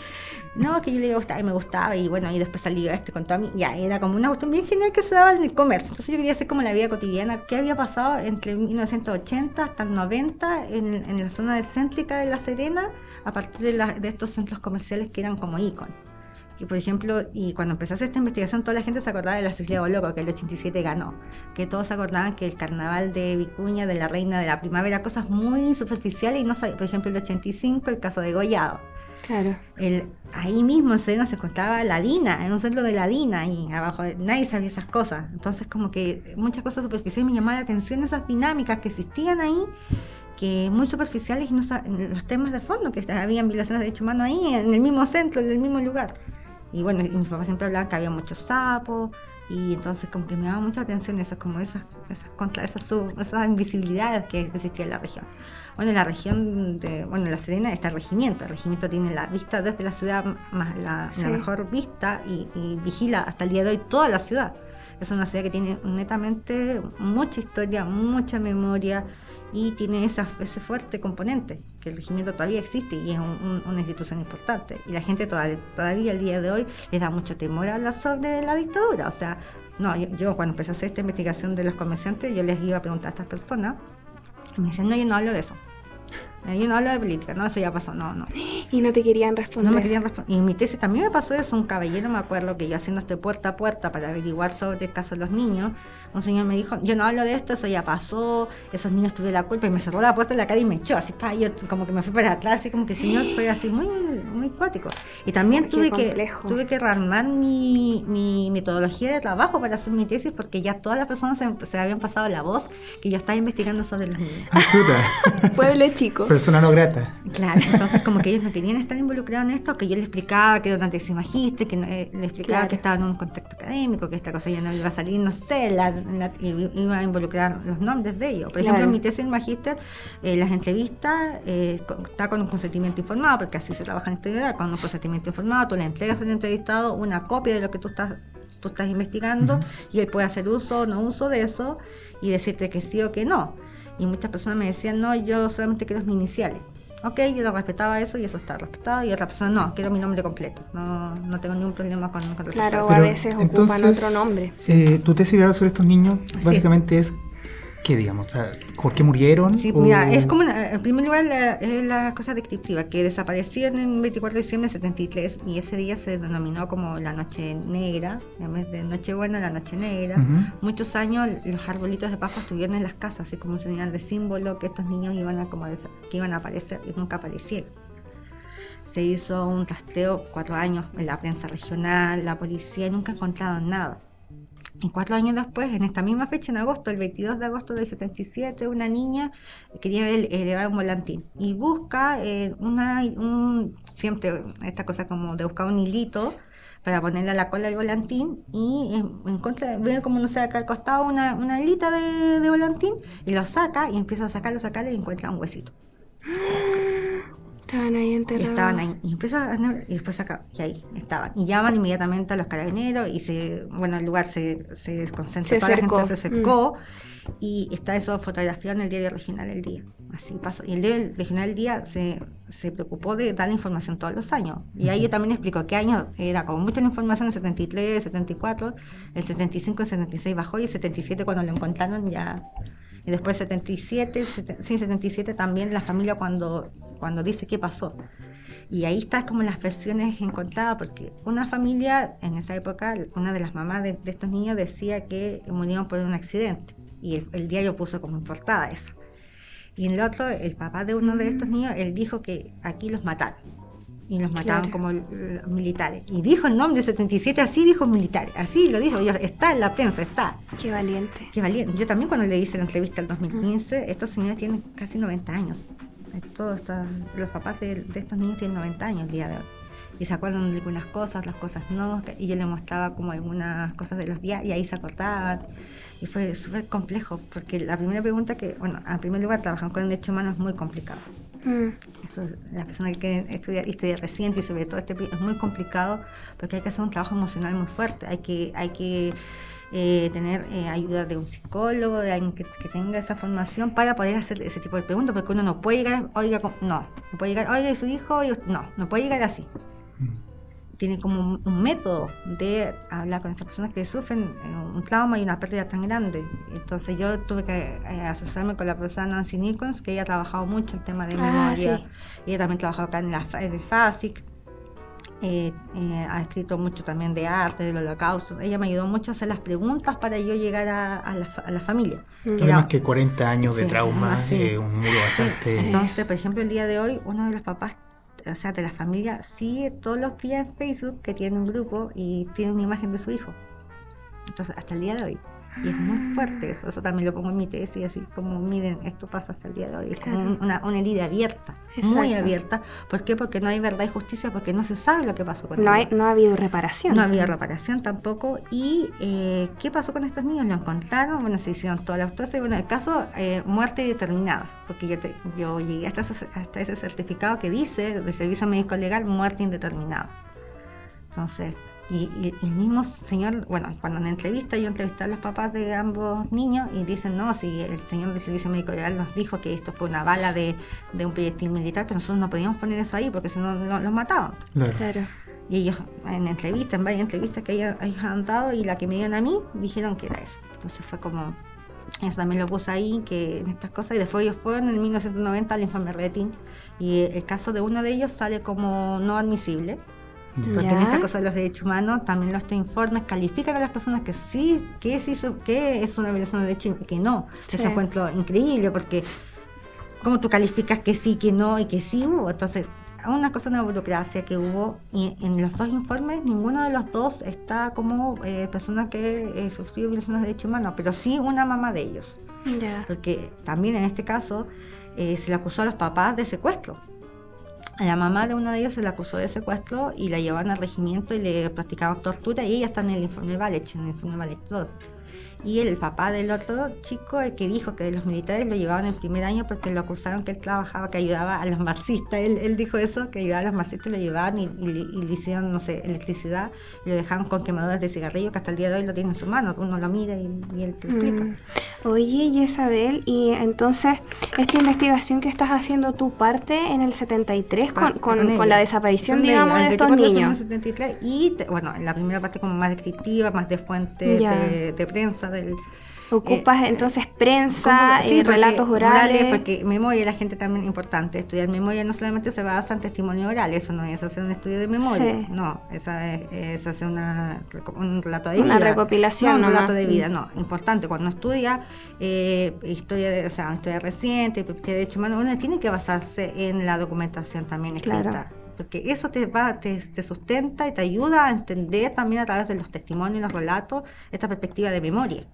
No, que yo le iba a gustar y me gustaba y bueno, y después salió este con toda mi... Ya, era como una cuestión bien genial que se daba en el comercio. Entonces yo quería hacer como la vida cotidiana, qué había pasado entre 1980 hasta el 90 en, en la zona céntrica de La Serena a partir de, de estos centros comerciales que eran como íconos. Que por ejemplo, y cuando hacer esta investigación, toda la gente se acordaba de la Cecilia Boloco, que el 87 ganó. Que todos se acordaban que el carnaval de Vicuña, de la Reina de la Primavera, cosas muy superficiales y no sabía, por ejemplo, el 85, el caso de Gollado. Claro. El, ahí mismo en Serena se encontraba la DINA, en un centro de la DINA, y abajo nadie sabía esas cosas. Entonces, como que muchas cosas superficiales me llamaban la atención esas dinámicas que existían ahí, que muy superficiales y no los temas de fondo, que habían violaciones de derechos humanos ahí, en el mismo centro, en el mismo lugar. Y bueno, y mis papás siempre hablaban que había muchos sapos, Y entonces como que me daba mucha atención eso, como esas, esas, contra, esas, sub- esas invisibilidades que existía en la región. Bueno, en la región de, bueno, en La Serena está el regimiento. El regimiento tiene la vista desde la ciudad, más la, mejor vista y, y vigila hasta el día de hoy toda la ciudad. Es una ciudad que tiene netamente mucha historia, mucha memoria y tiene esa, ese fuerte componente, que el regimiento todavía existe y es un- un- una institución importante. Y la gente todavía, todavía el día de hoy le da mucho temor a hablar sobre la dictadura. O sea, no, yo, yo cuando empecé a hacer esta investigación de los comerciantes, yo les iba a preguntar a estas personas, y me dicen, no, yo no hablo de eso. Eh, Yo no hablo de política, no, eso ya pasó, no, no. Y no te querían responder. No me querían responder. Y en mi tesis también me pasó eso. Un caballero, me acuerdo que yo haciendo este puerta a puerta para averiguar sobre el caso de los niños, un señor me dijo, yo no hablo de esto, eso ya pasó, esos niños tuvieron la culpa y me cerró la puerta en la cara y me echó. Así pa, yo como que me fui para atrás, así como que el señor fue así muy, muy cuático. Y también Qué tuve que, tuve que rearmar mi, mi metodología de trabajo para hacer mi tesis porque ya todas las personas se, se habían pasado la voz que yo estaba investigando sobre los niños. Ah. Pueblo chico. Persona no grata. Claro, entonces como que ellos no querían estar involucrados en esto, que yo les explicaba que era una tesis magíster, que no- eh, les explicaba Claro. que estaba en un contexto académico, que esta cosa ya no iba a salir, no sé, la, la- y iba a involucrar los nombres de ellos. Por ejemplo, Claro. en mi tesis en magíster, eh, las entrevistas eh, está con un consentimiento informado, porque así se trabaja en esta idea, con un consentimiento informado, tú le entregas al entrevistado una copia de lo que tú estás tú estás investigando y él puede hacer uso o no uso de eso y decirte que sí o que no. Y muchas personas me decían, no, yo solamente quiero mis iniciales. Ok, yo lo respetaba eso y eso está respetado. Y otra persona, no, quiero mi nombre completo. No, no tengo ningún problema con, con Claro, o a Pero, veces ocupan entonces, otro nombre. Eh, tu tesis de sobre estos niños Sí. básicamente es, ¿qué digamos? O sea, ¿Por qué murieron? Sí, O- mira, es como, una- en primer lugar, la, es la cosa descriptiva, que desaparecieron en 24 de diciembre de 73 y ese día se denominó como la Noche Negra, en vez de Nochebuena, la Noche Negra. Muchos años los arbolitos de Pascua estuvieron en las casas, así como señal de símbolo que estos niños iban a, como que iban a aparecer y nunca aparecieron. Se hizo un rastreo cuatro años en la prensa regional, la policía, y nunca encontraron nada. Y cuatro años después, en esta misma fecha, en agosto, el 22 de agosto del 77, una niña quería ele- elevar un volantín y busca eh, una, un, siempre esta cosa como de buscar un hilito para ponerle a la cola del volantín y en, encuentra, ve como no sé, acá al costado una, una hilita de, de volantín y lo saca y empieza a sacarlo, sacarlo y encuentra un huesito. Estaban ahí enterrados. estaban ahí. Y empieza a y después acá, y ahí estaban. Y llaman inmediatamente a los carabineros y se, bueno, el lugar se, se desconcentra, toda la cercó. gente se acercó y está eso fotografiado en el diario regional El Día. Así pasó. Y el diario regional El Día se, se preocupó de dar la información todos los años. Y ahí yo también explico qué año era como mucha la información en 73, 74, el 75, el 76 bajó y el 77 cuando lo encontraron ya y después 77, sete- sí, 77 también la familia cuando, cuando dice qué pasó. Y ahí está como las versiones encontradas, porque una familia en esa época, una de las mamás de, estos niños decía que murieron por un accidente. Y el, el diario puso como en portada eso. Y en el otro, el papá de uno de estos niños, él dijo que aquí los mataron. Y los mataban Claro. como l- militares. Y dijo el nombre 77, así dijo militares. Así lo dijo. Yo- Está en la prensa, está. Qué valiente. Qué valiente. Yo también cuando le hice la entrevista en 2015, estos señores tienen casi 90 años. Todo está- los papás de, de estos niños tienen 90 años el día de hoy. Y se acuerdan de algunas cosas, las cosas no. Y yo les mostraba como algunas cosas de los días y ahí se acordaban. Y fue súper complejo, porque la primera pregunta que, bueno, en primer lugar, trabajar con el derecho humano es muy complicado. Mm, Eso es, la persona que quiere estudiar historia reciente y sobre todo este es muy complicado porque hay que hacer un trabajo emocional muy fuerte. Hay que, hay que eh, tener eh, ayuda de un psicólogo, de alguien que, tenga esa formación para poder hacer ese tipo de preguntas, porque uno no puede llegar, oiga, no, no puede llegar, oiga, ¿y su hijo, Y- no, no puede llegar así. Tiene como un, un método de hablar con estas personas que sufren eh, un trauma y una pérdida tan grande. Entonces yo tuve que eh, asesorarme con la profesora Nancy Nichols, que ella ha trabajado mucho el tema de Ah, memoria. sí. Ella también trabajó acá en, la, en el FASIC. eh, eh, ha escrito mucho también de arte, del holocausto. Ella me ayudó mucho a hacer las preguntas para yo llegar a, a la, a la familia. Mm. Que Además era- que 40 años de Sí, trauma, ah, sí. eh, un muro Sí, bastante... Entonces, por ejemplo, el día de hoy, uno de los papás, o sea, de la familia, sigue todos los días en Facebook que tiene un grupo y tiene una imagen de su hijo. Entonces, hasta el día de hoy. Y es muy fuerte eso. Eso también lo pongo en mi tesis, así como, miren, esto pasa hasta el día de hoy. Es como un- una, una herida abierta, muy abierta. ¿Por qué? Porque no hay verdad y justicia, porque no se sabe lo que pasó con No, hay, ellos. no ha habido reparación. No había reparación tampoco. ¿Y eh, qué pasó con estos niños? Lo encontraron, bueno, se hicieron toda la autopsia. y Bueno, el caso, eh, muerte determinada, porque yo, te- yo llegué hasta ese, hasta ese certificado que dice, de servicio médico legal, muerte indeterminada. Entonces, y, y- y el mismo señor, bueno, cuando en la entrevista yo entrevisté a los papás de ambos niños y dicen, no, si el señor del servicio médico legal nos dijo que esto fue una bala de, de un proyectil militar, pero nosotros no podíamos poner eso ahí porque si no lo- los mataban. Claro. Claro. Y ellos, en entrevistas, en varias entrevistas que ellos, ellos han dado, y la que me dieron a mí, dijeron que era eso. Entonces fue como, eso también lo puse ahí, que en estas cosas, y después ellos fueron en 1990 al informe Retin, y el caso de uno de ellos sale como no admisible. Porque en esta cosa de los derechos humanos, también los informes califican a las personas que sí, que es, hizo, que es una violación de derechos y que no. Sí. Eso encuentro increíble porque cómo tú calificas que sí, que no y que sí hubo. Entonces, una cosa de una burocracia que hubo y en los dos informes ninguno de los dos está como eh, persona que eh, sufrió violaciones de derechos humanos, pero sí una mamá de ellos. Porque también en este caso eh, se le acusó a los papás de secuestro. A la mamá de uno de ellos se le acusó de secuestro y la llevaban al regimiento y le practicaban tortura y ella está en el informe Valech, en el informe Valech 2. Y el papá del otro chico, el que dijo que los militares lo llevaban el primer año porque lo acusaron que él trabajaba, que ayudaba a los marxistas. Él, él dijo eso, que ayudaba a los marxistas, lo llevaban y, y le- y le hicieron, no sé, electricidad y lo dejaban con quemaduras de cigarrillo que hasta el día de hoy lo tiene en su mano. Uno lo mira y, y él te explica. Mm. Oye, Isabel, y entonces, esta investigación que estás haciendo tú parte en el 73 con, con, ella. con la desaparición, digamos, de estos 24 de niños. 73, y te- bueno, en la primera parte como más descriptiva, más de fuentes de prensa del... Ocupas eh, entonces prensa, Sí, eh, porque relatos orales. Porque memoria, la gente también importante. Estudiar memoria no solamente se basa en testimonio oral, eso no es hacer un estudio de memoria. Sí. No, esa es, es hacer una, un relato de Una vida. recopilación No, un nomás. relato de vida, no. Importante, cuando estudia eh, historia, de, o sea, historia reciente, de derechos humanos, uno tiene que basarse en la documentación también escrita. Claro. Porque eso te, va, te, te sustenta y te ayuda a entender también a través de los testimonios y los relatos esta perspectiva de memoria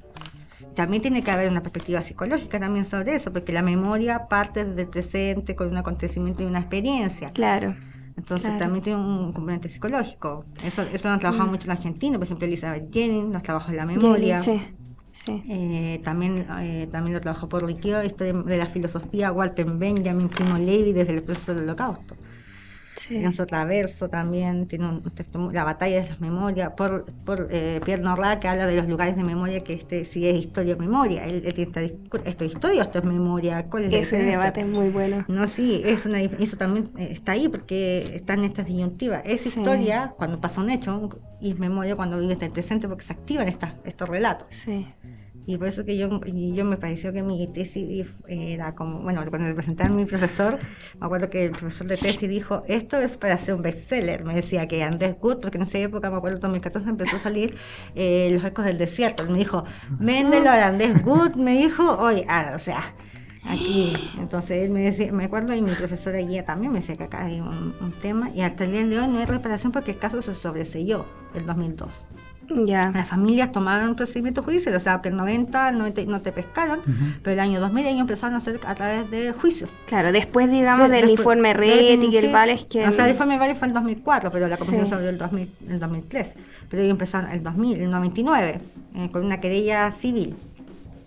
también tiene que haber una perspectiva psicológica también sobre eso, porque la memoria parte del presente con un acontecimiento y una experiencia. Claro. Entonces claro. también tiene un componente psicológico. Eso, eso lo han trabajado mucho en Argentina, por ejemplo, Elizabeth Jennings nos trabajó en la memoria. Sí, sí. Eh, también, eh, también lo trabajó por Riquio, historia de la filosofía, Walter Benjamin, Primo Levi, desde el proceso del holocausto. Sí. Enzo Traverso también tiene un texto, La batalla de las memorias, por, por eh, Pierre Nordá, que habla de los lugares de memoria, que este si es historia o memoria. Él, él esta ¿Esto es historia o esto es memoria? ¿Cuál es Ese debate es muy bueno. No, sí, es una, eso también eh, está ahí porque está en estas disyuntivas. Es Sí. historia cuando pasa un hecho y es memoria cuando vives del presente porque se activan estas, estos relatos. Sí. Y por eso que yo, yo me pareció que mi tesis era como, bueno, cuando le presenté a mi profesor, me acuerdo que el profesor de tesis dijo, esto es para hacer un bestseller. Me decía que Andrés Good, porque en esa época, me acuerdo, en 2014 empezó a salir eh, Los Ecos del Desierto. Él me dijo, véndelo a Andrés Good, me dijo, oye, ah, o sea, aquí. Entonces él me decía, me acuerdo, y mi profesora guía también me decía que acá hay un, un tema, y hasta el día de hoy no hay reparación porque el caso se sobreselló, el 2002 Ya. las familias tomaron procedimientos judiciales, o sea, que el 90, el 90 no te pescaron, pero el año 2000 ellos empezaron a hacer a través de juicios. Claro, después, digamos, Sí, del después- informe de- Red y que el. Vales que... O sea, el informe Vales fue en 2004, pero la comisión Sí. se abrió el, 2000, el 2003. Pero ellos empezaron el 2000, el 99, eh, con una querella civil,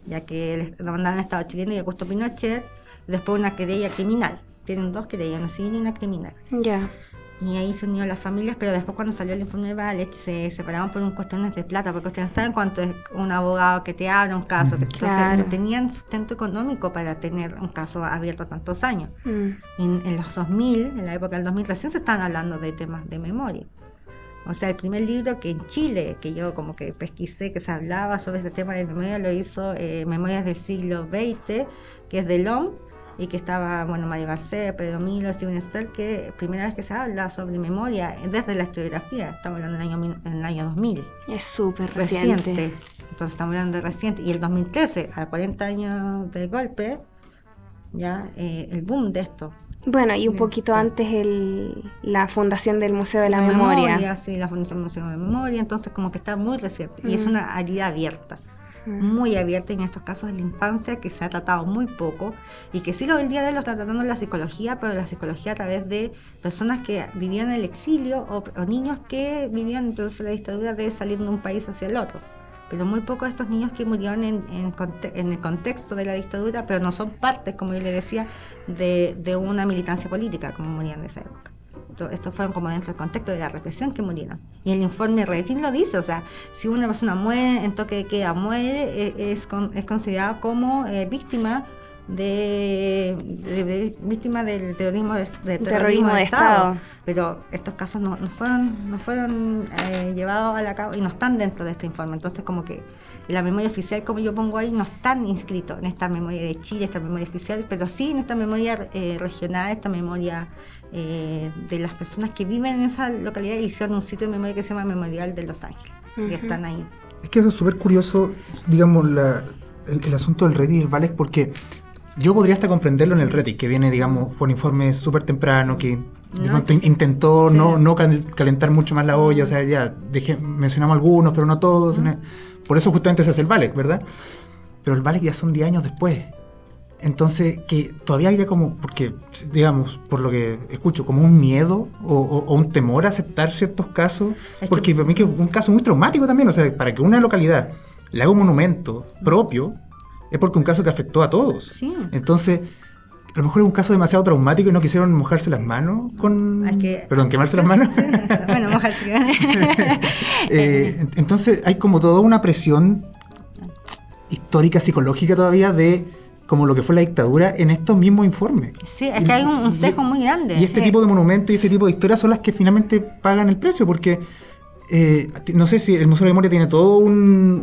ya que les demandaron al Estado chileno y a Augusto Pinochet, después una querella criminal. Tienen dos querellas, una civil y una criminal. Ya. Y ahí se unieron las familias, pero después cuando salió el informe de Valech se separaron por un cuestiones de plata, porque ustedes saben cuánto es un abogado que te abra un caso, que entonces Claro. no tenían sustento económico para tener un caso abierto tantos años. Mm. En, en los 2000, en la época del 2000, recién se estaban hablando de temas de memoria. O sea, el primer libro que en Chile, que yo como que pesquisé, que se hablaba sobre ese tema de memoria, lo hizo eh, Memorias del siglo XX, que es de LOM, y que estaba, bueno, Mario García, Pedro Milo, Steven Stell, que primera vez que se habla sobre memoria desde la historiografía, estamos hablando del año, en el año 2000, Es súper reciente. reciente. Entonces estamos hablando de reciente. Y el 2013, a 40 años del golpe, ya eh, el boom de esto. Bueno, y un poquito sí. antes el, la fundación del Museo de la, Memoria. Sí, la Fundación Museo de Memoria, entonces como que está muy reciente. Y es una herida abierta. Muy abierta en estos casos de la infancia que se ha tratado muy poco y que sí lo del día de hoy lo está tratando la psicología, pero la psicología a través de personas que vivían en el exilio o, niños que vivían entonces la dictadura de salir de un país hacia el otro pero muy pocos de estos niños que murieron en, en, en, el contexto de la dictadura, pero no son partes, como yo le decía, de, de una militancia política, como morían en esa época. Estos fueron como dentro del contexto de la represión que murieron. Y el informe Retin lo dice, o sea, si una persona muere en toque de queda, muere, e, es, con, es considerada como eh, víctima de, de, víctimas del terrorismo de, de terrorismo, de, Estado. Pero estos casos no, no fueron, no fueron eh, llevados a la cabo y no están dentro de este informe. Entonces, como que la memoria oficial, como yo pongo ahí, no están inscritos en esta memoria de Chile, esta memoria oficial, pero sí en esta memoria eh, regional, esta memoria eh, de las personas que viven en esa localidad y hicieron un sitio de memoria que se llama Memorial de Los Ángeles. Y están ahí. Es que eso es súper curioso, digamos, la, el, el, asunto del Reddit, ¿vale? Porque yo podría hasta comprenderlo en el Reddit, que viene, digamos, fue un informe súper temprano, que no, intentó sí. no, no, calentar mucho más la olla, o sea, ya dejé, mencionamos algunos, pero no todos. Mm. Por eso justamente se hace el Valek, ¿verdad? Pero el Valek ya son 10 años después. Entonces, que todavía haya como, porque, digamos, por lo que escucho, como un miedo o, o, o un temor a aceptar ciertos casos, es porque que... para mí que es un caso muy traumático también, o sea, para que una localidad le haga un monumento propio, es porque un caso que afectó a todos. Sí. Entonces, a lo mejor es un caso demasiado traumático y no quisieron mojarse las manos con... Es que, Perdón, quemarse las manos. Sí, bueno, mojarse. eh, entonces hay como toda una presión histórica, psicológica todavía de como lo que fue la dictadura en estos mismos informes. Sí, es que hay un, un sesgo muy grande. Y este sí. tipo de monumentos y este tipo de historias son las que finalmente pagan el precio, porque eh, no sé si el Museo de Memoria tiene todo un,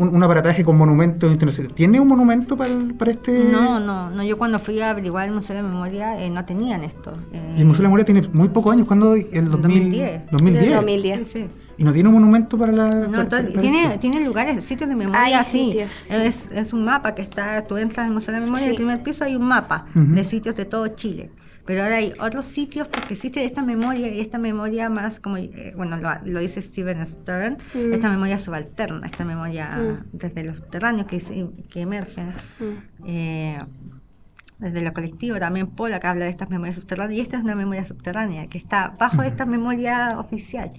un, un aparataje con monumentos internacionales. ¿Tiene un monumento para, para, este...? No, no, no. Yo cuando fui a averiguar el Museo de Memoria eh, no tenían esto. Eh, y el Museo de Memoria tiene muy pocos años. ¿Cuándo? El 2000, 2010. 2010. 2010. Sí, sí. ¿Y no tiene un monumento para la...? No, para, para tiene, tiene lugares, sitios de memoria, hay sí. Sitios, sí. Es, es, un mapa que está, tú entras al Museo de Memoria, sí. en el primer piso hay un mapa uh -huh. de sitios de todo Chile. Pero ahora hay otros sitios porque existe esta memoria y esta memoria más como, eh, bueno, lo, lo, dice Steven Stern, mm. esta memoria subalterna, esta memoria mm. desde los subterráneos que, que emergen. Mm. Eh, desde lo colectivo, también Paul que habla de estas memorias subterráneas, y esta es una memoria subterránea que está bajo esta memoria oficial.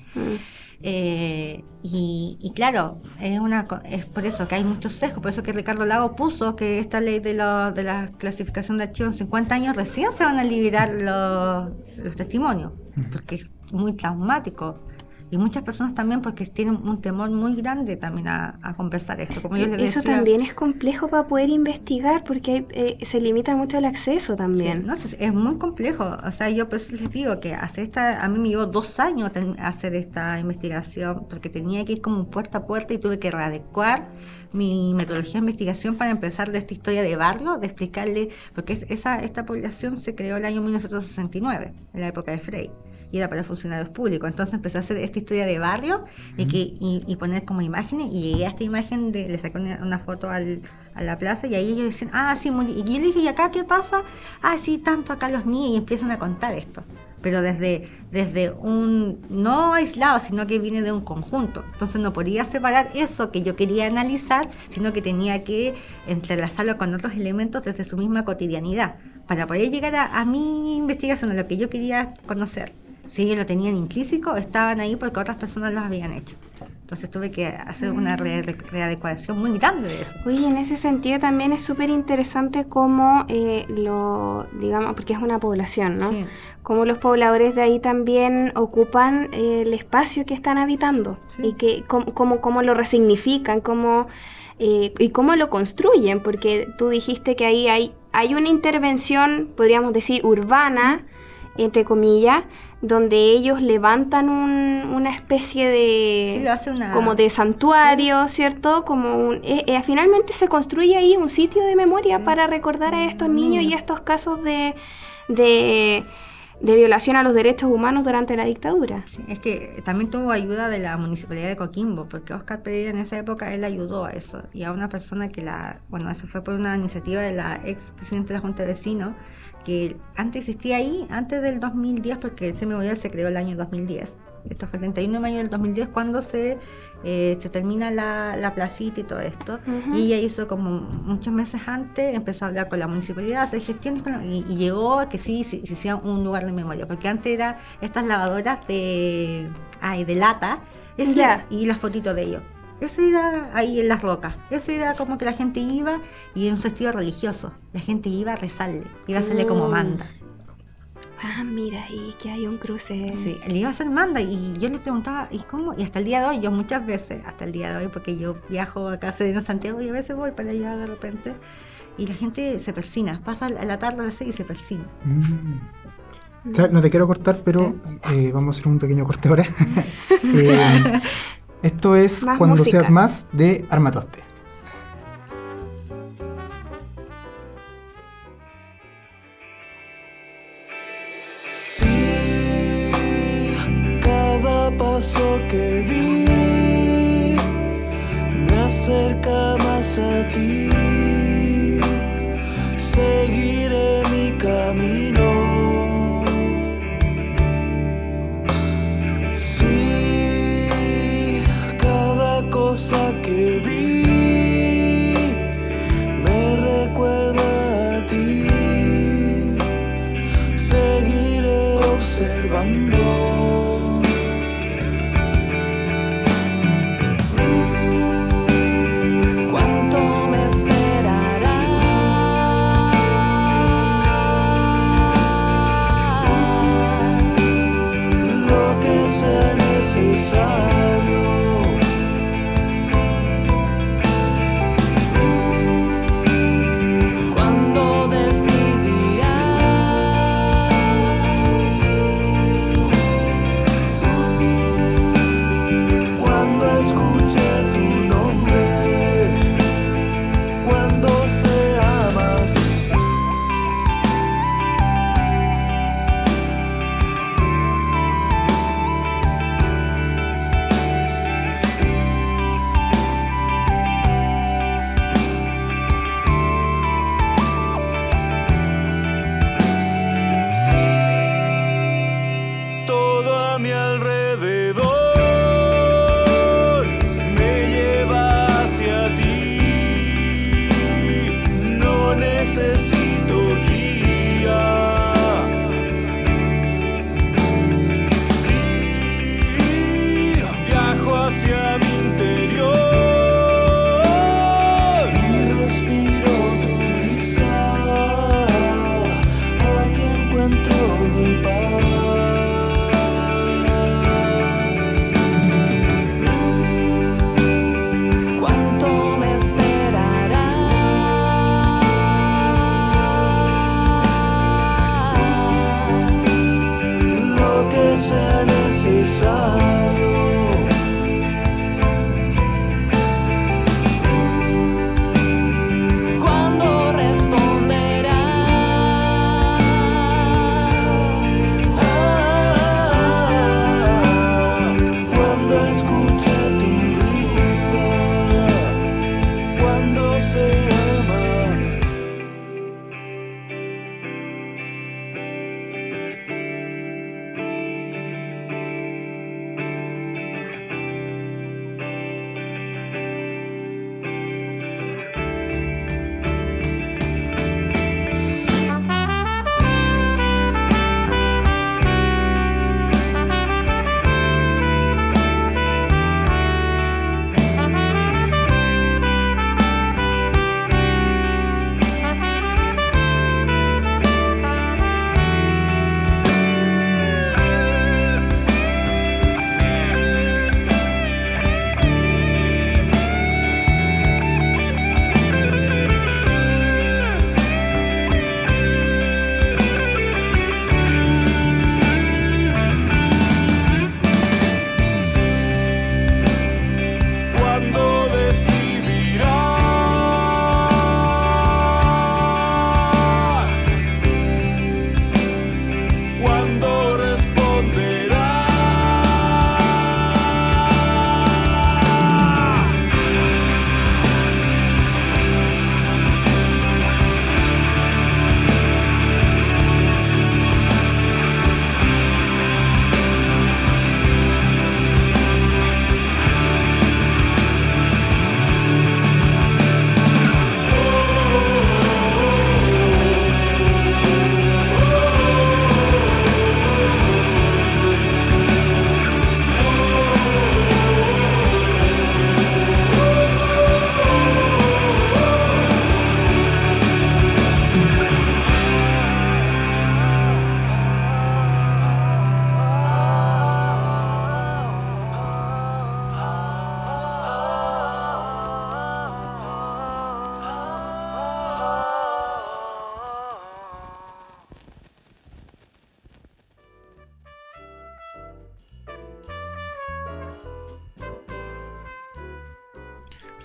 Eh, y, y, claro, es, una, es por eso que hay muchos sesgos, por eso que Ricardo Lago puso que esta ley de, lo, de la clasificación de archivos en 50 años recién se van a liberar los, los testimonios, porque es muy traumático y muchas personas también porque tienen un temor muy grande también a, a conversar esto. Como yo les Eso decía, también es complejo para poder investigar porque eh, se limita mucho el acceso también. Sí, no, es, es, muy complejo. O sea, yo pues les digo que hacer esta, a mí me llevó dos años hacer esta investigación porque tenía que ir como puerta a puerta y tuve que readecuar mi metodología de investigación para empezar de esta historia de barrio, de explicarle, porque esa, esta población se creó el año 1969, en la época de Frey y era para funcionarios públicos. Entonces empecé a hacer esta historia de barrio y, que, y, y poner como imágenes y llegué a esta imagen, de, le saqué una, una foto al, a la plaza y ahí ellos dicen, ah, sí, muy... y yo le dije, ¿y acá qué pasa? Ah, sí, tanto acá los niños y empiezan a contar esto. Pero desde, desde un, no aislado, sino que viene de un conjunto. Entonces no podía separar eso que yo quería analizar, sino que tenía que entrelazarlo con otros elementos desde su misma cotidianidad, para poder llegar a, a mi investigación, a lo que yo quería conocer si ellos lo tenían intrínseco, estaban ahí porque otras personas los habían hecho. Entonces tuve que hacer una re readecuación muy grande de eso. Oye, en ese sentido también es súper interesante cómo eh, lo, digamos, porque es una población, ¿no? Sí. Cómo los pobladores de ahí también ocupan eh, el espacio que están habitando Sí. y que cómo, cómo lo resignifican, cómo, eh, y cómo lo construyen, porque tú dijiste que ahí hay, hay una intervención, podríamos decir, urbana, entre comillas, donde ellos levantan un, una especie de sí, lo hace una... como de santuario, sí. ¿cierto? Como un, eh, eh, finalmente se construye ahí un sitio de memoria sí. para recordar a estos niños y a estos casos de, de, de, violación a los derechos humanos durante la dictadura. Es que también tuvo ayuda de la municipalidad de Coquimbo, porque Oscar Pereira en esa época él ayudó a eso y a una persona que la, bueno, eso fue por una iniciativa de la ex presidenta de la Junta de Vecinos que antes existía ahí, antes del 2010, porque este memorial se creó el año 2010. Esto fue el 31 de mayo del 2010 cuando se, eh, se termina la, la, placita y todo esto. Y ella hizo como muchos meses antes, empezó a hablar con la municipalidad, hacer gestiones y, llegó a que sí se hiciera un lugar de memoria. Porque antes era estas lavadoras de, ay, de lata y las fotitos de ellos. Ese era ahí en las rocas. Ese era como que la gente iba y en un sentido religioso. La gente iba a rezarle, iba a hacerle como mm. manda. Ah, mira, y que hay un cruce. Sí, le iba a hacer manda y yo le preguntaba, ¿y cómo? Y hasta el día de hoy, yo muchas veces, hasta el día de hoy, porque yo viajo acá en Santiago y a veces voy para allá de repente, y la gente se persina, pasa la tarde a las seis y se persina. Mm. O sea, no te quiero cortar, pero eh, vamos a hacer un pequeño corte ahora. eh, esto es Cuando seas más de Armatoste. cada paso que di me acerca más a ti.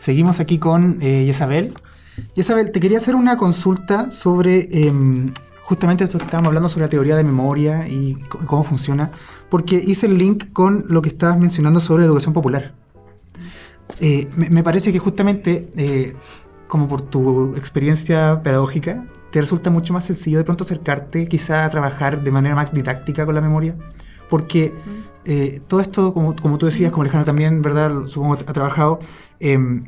Seguimos aquí con eh, Isabel. Isabel, te quería hacer una consulta sobre em, justamente esto que estábamos hablando sobre la teoría de memoria y cómo funciona, porque hice el link con lo que estabas mencionando sobre educación popular. Eh, me, parece que justamente, eh, como por tu experiencia pedagógica, te resulta mucho más sencillo de pronto acercarte quizá a trabajar de manera más didáctica con la memoria, porque eh, todo esto, como, como, tú decías, como Alejandro también, ¿verdad? Supongo ha trabajado, em,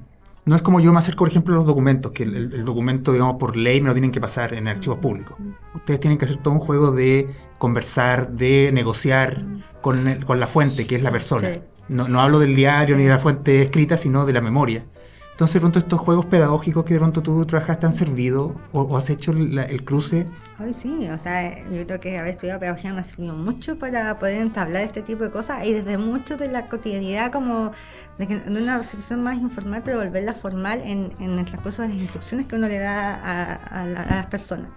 no es como yo me acerco, por ejemplo, a los documentos, que el, documento, digamos, por ley me lo tienen que pasar en archivos públicos. Ustedes tienen que hacer todo un juego de conversar, de negociar con, con la fuente, que es la persona. No, no hablo del diario ni de la fuente escrita, sino de la memoria. Entonces, de pronto, estos juegos pedagógicos que de pronto tú trabajas, ¿te han servido o, has hecho el cruce? Ay, sí, o sea, yo creo que haber estudiado pedagogía me ha servido mucho para poder entablar este tipo de cosas y desde mucho de la cotidianidad, como de, una situación más informal, pero volverla formal en, en el transcurso de las instrucciones que uno le da a las personas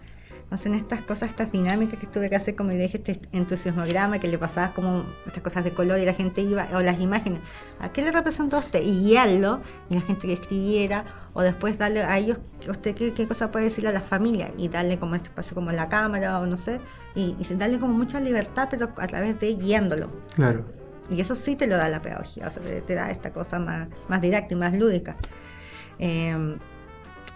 hacen estas cosas, estas dinámicas que tuve que hacer, como le dije, este entusiasmograma que le pasaba como estas cosas de color y la gente iba, o las imágenes, ¿a qué le representó a usted? Y guiarlo, y la gente que escribiera, o después darle a ellos, usted qué, cosa puede decirle a la familia, y darle como este espacio como la cámara, o no sé, y, darle como mucha libertad, pero a través de guiándolo. Claro. Y eso sí te lo da la pedagogía, o sea, te, da esta cosa más, más directa y más lúdica. Eh,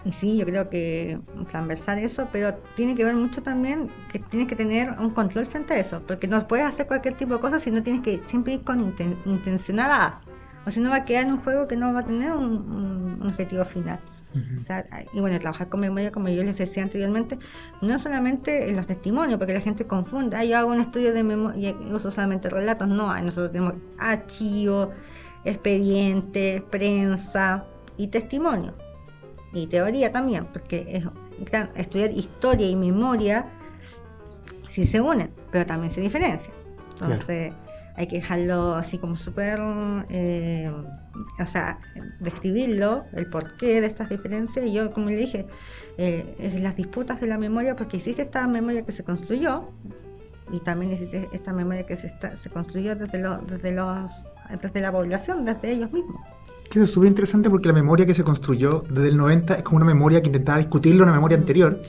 y sí, yo creo que transversal eso, pero tiene que ver mucho también que tienes que tener un control frente a eso, porque no puedes hacer cualquier tipo de cosa si no tienes que siempre ir con intencionada o si no va a quedar en un juego que no va a tener un, objetivo final. o sea, y bueno, trabajar con memoria, como yo les decía anteriormente, no solamente en los testimonios, porque la gente confunde, ah, yo hago un estudio de memoria y uso solamente relatos, no, nosotros tenemos archivo, expediente, prensa y testimonio y teoría también, porque es, estudiar historia y memoria sí se unen, pero también se diferencian. Entonces hay que dejarlo así como súper, eh, o sea, describirlo, el porqué de estas diferencias. Y yo, como le dije, eh, es las disputas de la memoria, porque existe esta memoria que se construyó y también existe esta memoria que se, está, se construyó desde, desde, los, desde la población, desde ellos mismos que es súper interesante porque la memoria que se construyó desde el 90 es como una memoria que intentaba discutirlo una memoria anterior,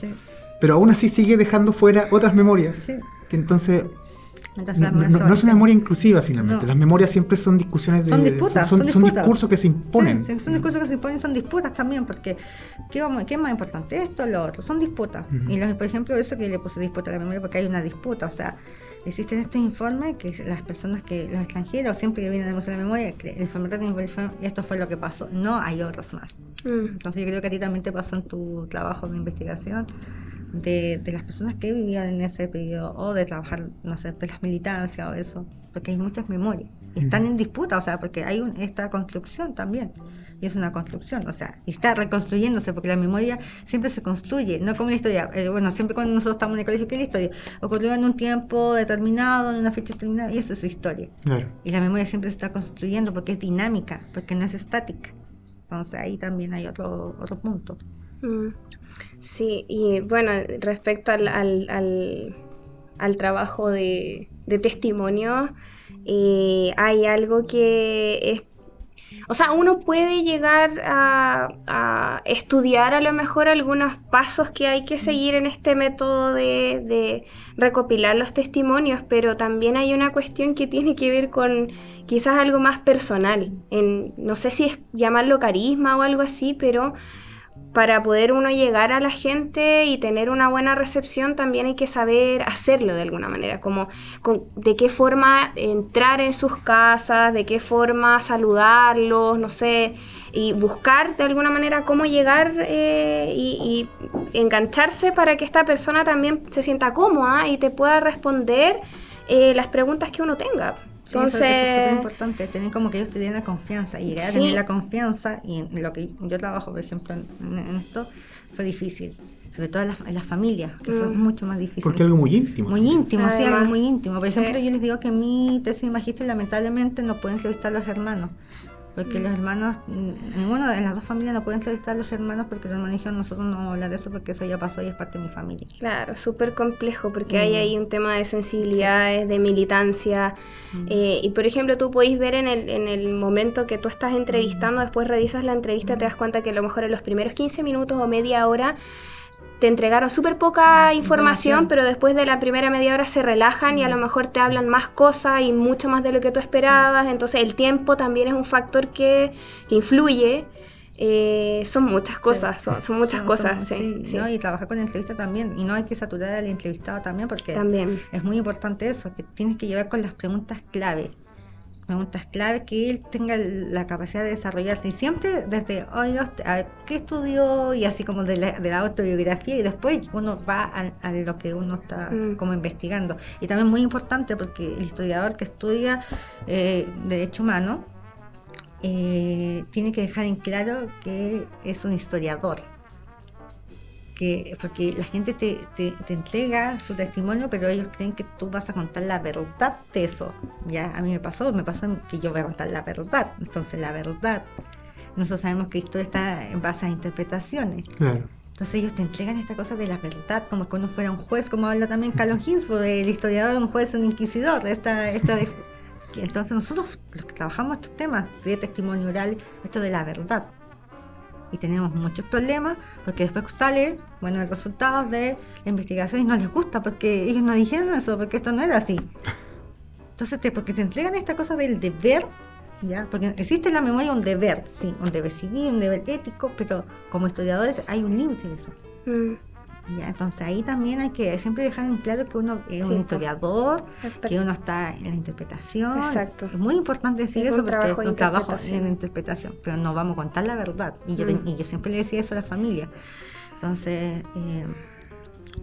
pero aún así sigue dejando fuera otras memorias. Que entonces no, es una memoria inclusiva finalmente. Las memorias siempre son discusiones de. Son disputas. Son, discursos que se imponen. son discursos que se imponen, son disputas también, porque ¿qué, vamos, qué es más importante? Esto o lo otro. Son disputas. Y por ejemplo, eso que le puse disputa a la memoria, porque hay una disputa. O sea, existen estos informes que las personas que, los extranjeros, siempre que vienen al Museo de la Memoria, el y esto fue lo que pasó. No hay otros más. Mm. Entonces yo creo que a ti también te pasó en tu trabajo de investigación de, las personas que vivían en ese periodo o de trabajar, no sé, de las militancias o eso, porque hay muchas memorias. Están en disputa, o sea, porque hay esta construcción también. Y es una construcción, o sea, está reconstruyéndose, porque la memoria siempre se construye, no como la historia. Eh, bueno, siempre cuando nosotros estamos en el colegio, ¿qué es la historia? Ocurrió en un tiempo determinado, en una fecha determinada, y eso es historia. Y la memoria siempre se está construyendo porque es dinámica, porque no es estática. Entonces ahí también hay otro, otro punto. Mm. Sí, y bueno, respecto al, al, trabajo de, testimonio, eh, hay algo que es o sea, uno puede llegar a, estudiar a lo mejor algunos pasos que hay que seguir en este método de, de, recopilar los testimonios, pero también hay una cuestión que tiene que ver con quizás algo más personal. En, no sé si es llamarlo carisma o algo así, pero para poder uno llegar a la gente y tener una buena recepción, también hay que saber hacerlo de alguna manera, como de qué forma entrar en sus casas, de qué forma saludarlos, no sé, y buscar de alguna manera cómo llegar eh, y, engancharse para que esta persona también se sienta cómoda y te pueda responder eh, las preguntas que uno tenga. Entonces, eso, es súper importante, tener como que ellos te den la confianza y llegar a tener la confianza y en lo que yo trabajo, por ejemplo, en, esto, fue difícil. Sobre todo en las, familias, que fue mm. mucho más difícil. Porque algo muy íntimo. Muy íntimo, sí, algo muy íntimo. Por ejemplo, yo les digo que mi tesis de magíster lamentablemente no pueden entrevistar a los hermanos. Porque los hermanos, mm, ninguno de las dos familias no puede entrevistar a los hermanos porque los hermanos dijeron nosotros no vamos a hablar de eso porque eso ya pasó y es parte de mi familia. Claro, súper complejo porque hay ahí un tema de sensibilidades, de militancia. Eh, y por ejemplo, tú podéis ver en el, en el momento que tú estás entrevistando, después revisas la entrevista, te das cuenta que a lo mejor en los primeros 15 minutos o media hora te entregaron súper poca información, pero después de la primera media hora se relajan y a lo mejor te hablan más cosas y mucho más de lo que tú esperabas. Entonces el tiempo también es un factor que, influye. Eh, son muchas cosas, son, muchas cosas. sí, ¿no? Y trabajar con la entrevista también. Y no hay que saturar al entrevistado también porque también. es muy importante eso, que tienes que llevar con las preguntas clave preguntas clave que él tenga la capacidad de desarrollarse y siempre desde oiga a qué estudió y así como de la, autobiografía y después uno va a, lo que uno está mm. como investigando. Y también muy importante porque el historiador que estudia eh, derecho humano eh, tiene que dejar en claro que es un historiador que porque la gente te, te, entrega su testimonio, pero ellos creen que tú vas a contar la verdad de eso. Ya a mí me pasó, me pasó que yo voy a contar la verdad. Entonces la verdad, nosotros sabemos que esto está en base a interpretaciones. Claro. Entonces ellos te entregan esta cosa de la verdad, como que uno fuera un juez, como habla también Carlos Ginsburg, el historiador, un juez, un inquisidor. Esta, esta entonces nosotros los que trabajamos estos temas de testimonio oral, esto de la verdad y tenemos muchos problemas porque después sale, bueno, el resultado de la investigación y no les gusta porque ellos no dijeron eso, porque esto no era así. Entonces, te, porque te entregan esta cosa del deber, ¿ya? Porque existe en la memoria un deber, sí, un deber civil, un deber ético, pero como historiadores hay un límite de eso. Mm. Entonces ahí también hay que siempre dejar en claro que uno es un historiador, que uno está en la interpretación. Exacto. Es muy importante decir eso porque es un trabajo en la interpretación, pero no vamos a contar la verdad. Y, yo, mm. y yo siempre le decía eso a la familia. Entonces, eh,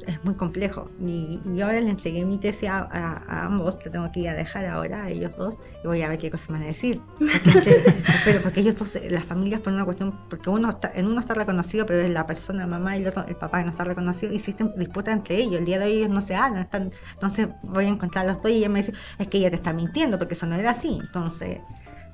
es muy complejo. Y, ahora le entregué mi tesis a, ambos, te tengo que ir a dejar ahora, a ellos dos, y voy a ver qué cosas van a decir. Porque, pero porque ellos dos, las familias por una cuestión, porque uno está, en uno está reconocido, pero es la persona, mamá, y el otro, el papá que no está reconocido, y existen disputas entre ellos. El día de hoy ellos no se hablan, están, entonces voy a encontrar a los dos y ella me dice, es que ella te está mintiendo, porque eso no era así. Entonces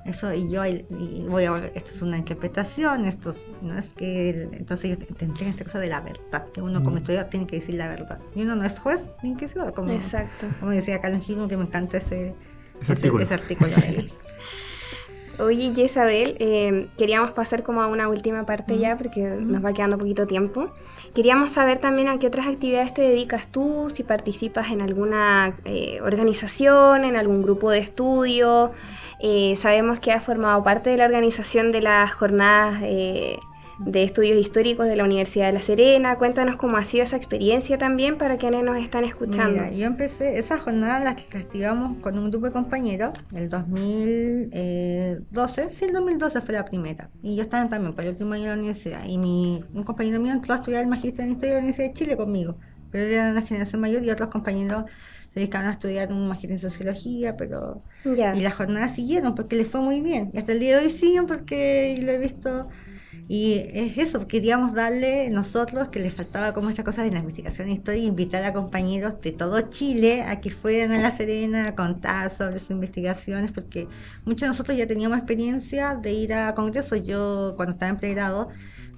eso y yo y voy a esto es una interpretación esto no es que entonces ellos te entregan esta cosa de la verdad que uno como mm. estudiante tiene que decir la verdad y uno no es juez ni que sea como Exacto. como decía Carlos Gil que me encanta ese ese, artículo, ese, artículo Oye, Isabel, eh, queríamos pasar como a una última parte ya porque nos va quedando poquito tiempo. Queríamos saber también a qué otras actividades te dedicas tú, si participas en alguna eh, organización, en algún grupo de estudio. Eh, sabemos que has formado parte de la organización de las jornadas de Estudios Históricos de la Universidad de La Serena. Cuéntanos cómo ha sido esa experiencia también para quienes nos están escuchando. yo empecé, esa jornada la activamos con un grupo de compañeros el 2012, sí, el 2012 fue la primera. Y yo estaba también por el último año de la universidad. Y mi, un compañero mío entró a estudiar el magíster en Historia de la Universidad de Chile conmigo. Pero era de una generación mayor y otros compañeros se dedicaban a estudiar un magíster en sociología, pero... Y las jornadas siguieron porque les fue muy bien. Y hasta el día de hoy siguen porque lo he visto y es eso, queríamos darle nosotros, que les faltaba como esta cosa de la investigación histórica, invitar a compañeros de todo Chile a que fueran a La Serena a contar sobre sus investigaciones, porque muchos de nosotros ya teníamos experiencia de ir a congresos. Yo, cuando estaba en pregrado,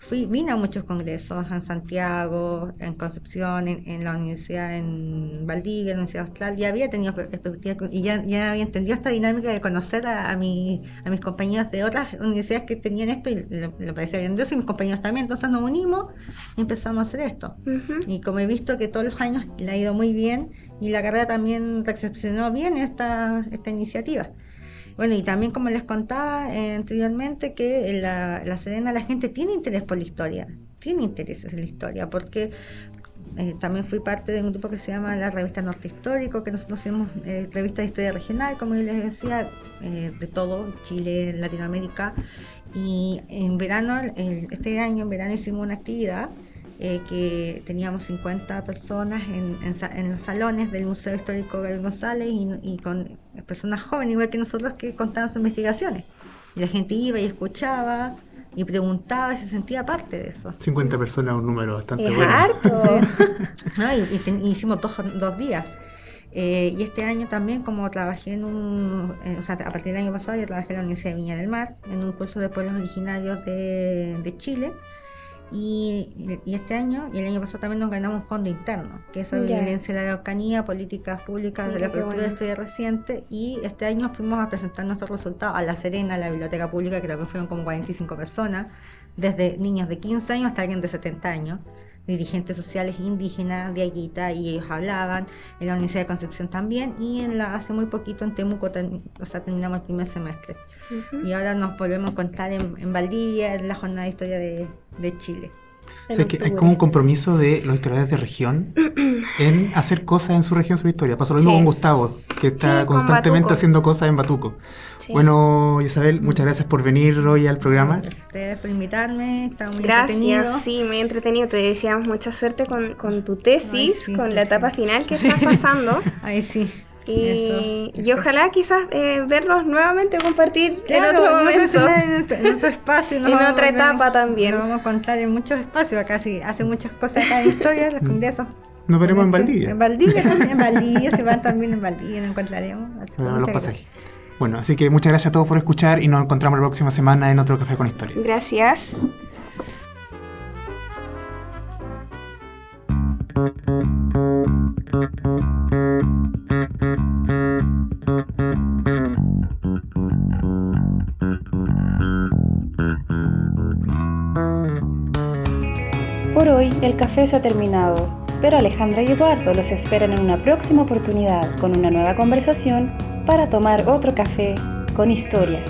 fui, vine a muchos congresos, en Santiago, en Concepción, en, la universidad en Valdivia, en la Universidad Austral, ya había tenido perspectiva y ya, ya había entendido esta dinámica de conocer a, a, mi, a mis compañeros de otras universidades que tenían esto y le, parecía grandioso y mis compañeros también, entonces nos unimos y empezamos a hacer esto. Y como he visto que todos los años le ha ido muy bien y la carrera también recepcionó bien esta, esta iniciativa. Bueno, y también como les contaba eh, anteriormente, que la, la Serena la gente tiene interés por la historia, tiene intereses en la historia, porque eh, también fui parte de un grupo que se llama la Revista Norte Histórico, que nosotros hacemos eh, revista de historia regional, como yo les decía, de todo, Chile, Latinoamérica. Y en verano, este año en verano hicimos una actividad eh, que teníamos 50 personas en, en, los salones del Museo Histórico Gabriel González y, con personas jóvenes, igual que nosotros, que contaban sus investigaciones. Y la gente iba y escuchaba y preguntaba y se sentía parte de eso. 50 personas, un número bastante bueno. y, hicimos dos, dos días. Eh, y este año también, como trabajé en un, o sea, a partir del año pasado yo trabajé en la Universidad de Viña del Mar, en un curso de pueblos originarios de, de Chile, y, y, este año y el año pasado también nos ganamos un fondo interno, que es sobre violencia de la Araucanía, políticas públicas de la apertura bueno. de historia reciente. Y este año fuimos a presentar nuestros resultados a La Serena, a la biblioteca pública, que también fueron como 45 personas, desde niños de 15 años hasta alguien de 70 años dirigentes sociales indígenas de Aguita y ellos hablaban, en la Universidad de Concepción también y en la hace muy poquito en Temuco, o sea, terminamos el primer semestre. Y ahora nos volvemos a encontrar en, en, Valdivia, en la jornada de historia de, de Chile. O sea, que hay como un compromiso de los historiadores de región en hacer cosas en su región, su historia. Pasó lo mismo sí. con Gustavo, que está sí, constantemente haciendo cosas en Batuco. Sí. Bueno, Isabel, muchas gracias por venir hoy al programa. Gracias a ustedes por invitarme, está muy gracias, entretenido. sí, muy entretenido. Te deseamos mucha suerte con, con tu tesis, Ay, sí, con la etapa final que estás pasando. Ay, sí. Y, Eso, y ojalá quizás eh, verlos nuevamente compartir claro, en otro momento. No en, otro espacio. en otra etapa también. Nos vamos a contar en muchos espacios. Acá sí hace muchas cosas acá en historia, los congresos. Nos veremos en Valdivia. En Valdivia también, en Valdivia, se van también en Valdivia, nos encontraremos. Así bueno, los pasajes. Bueno, así que muchas gracias a todos por escuchar y nos encontramos la próxima semana en otro Café con Historia. Gracias. Por hoy el café se ha terminado, pero Alejandra y Eduardo los esperan en una próxima oportunidad con una nueva conversación para tomar otro café con historia.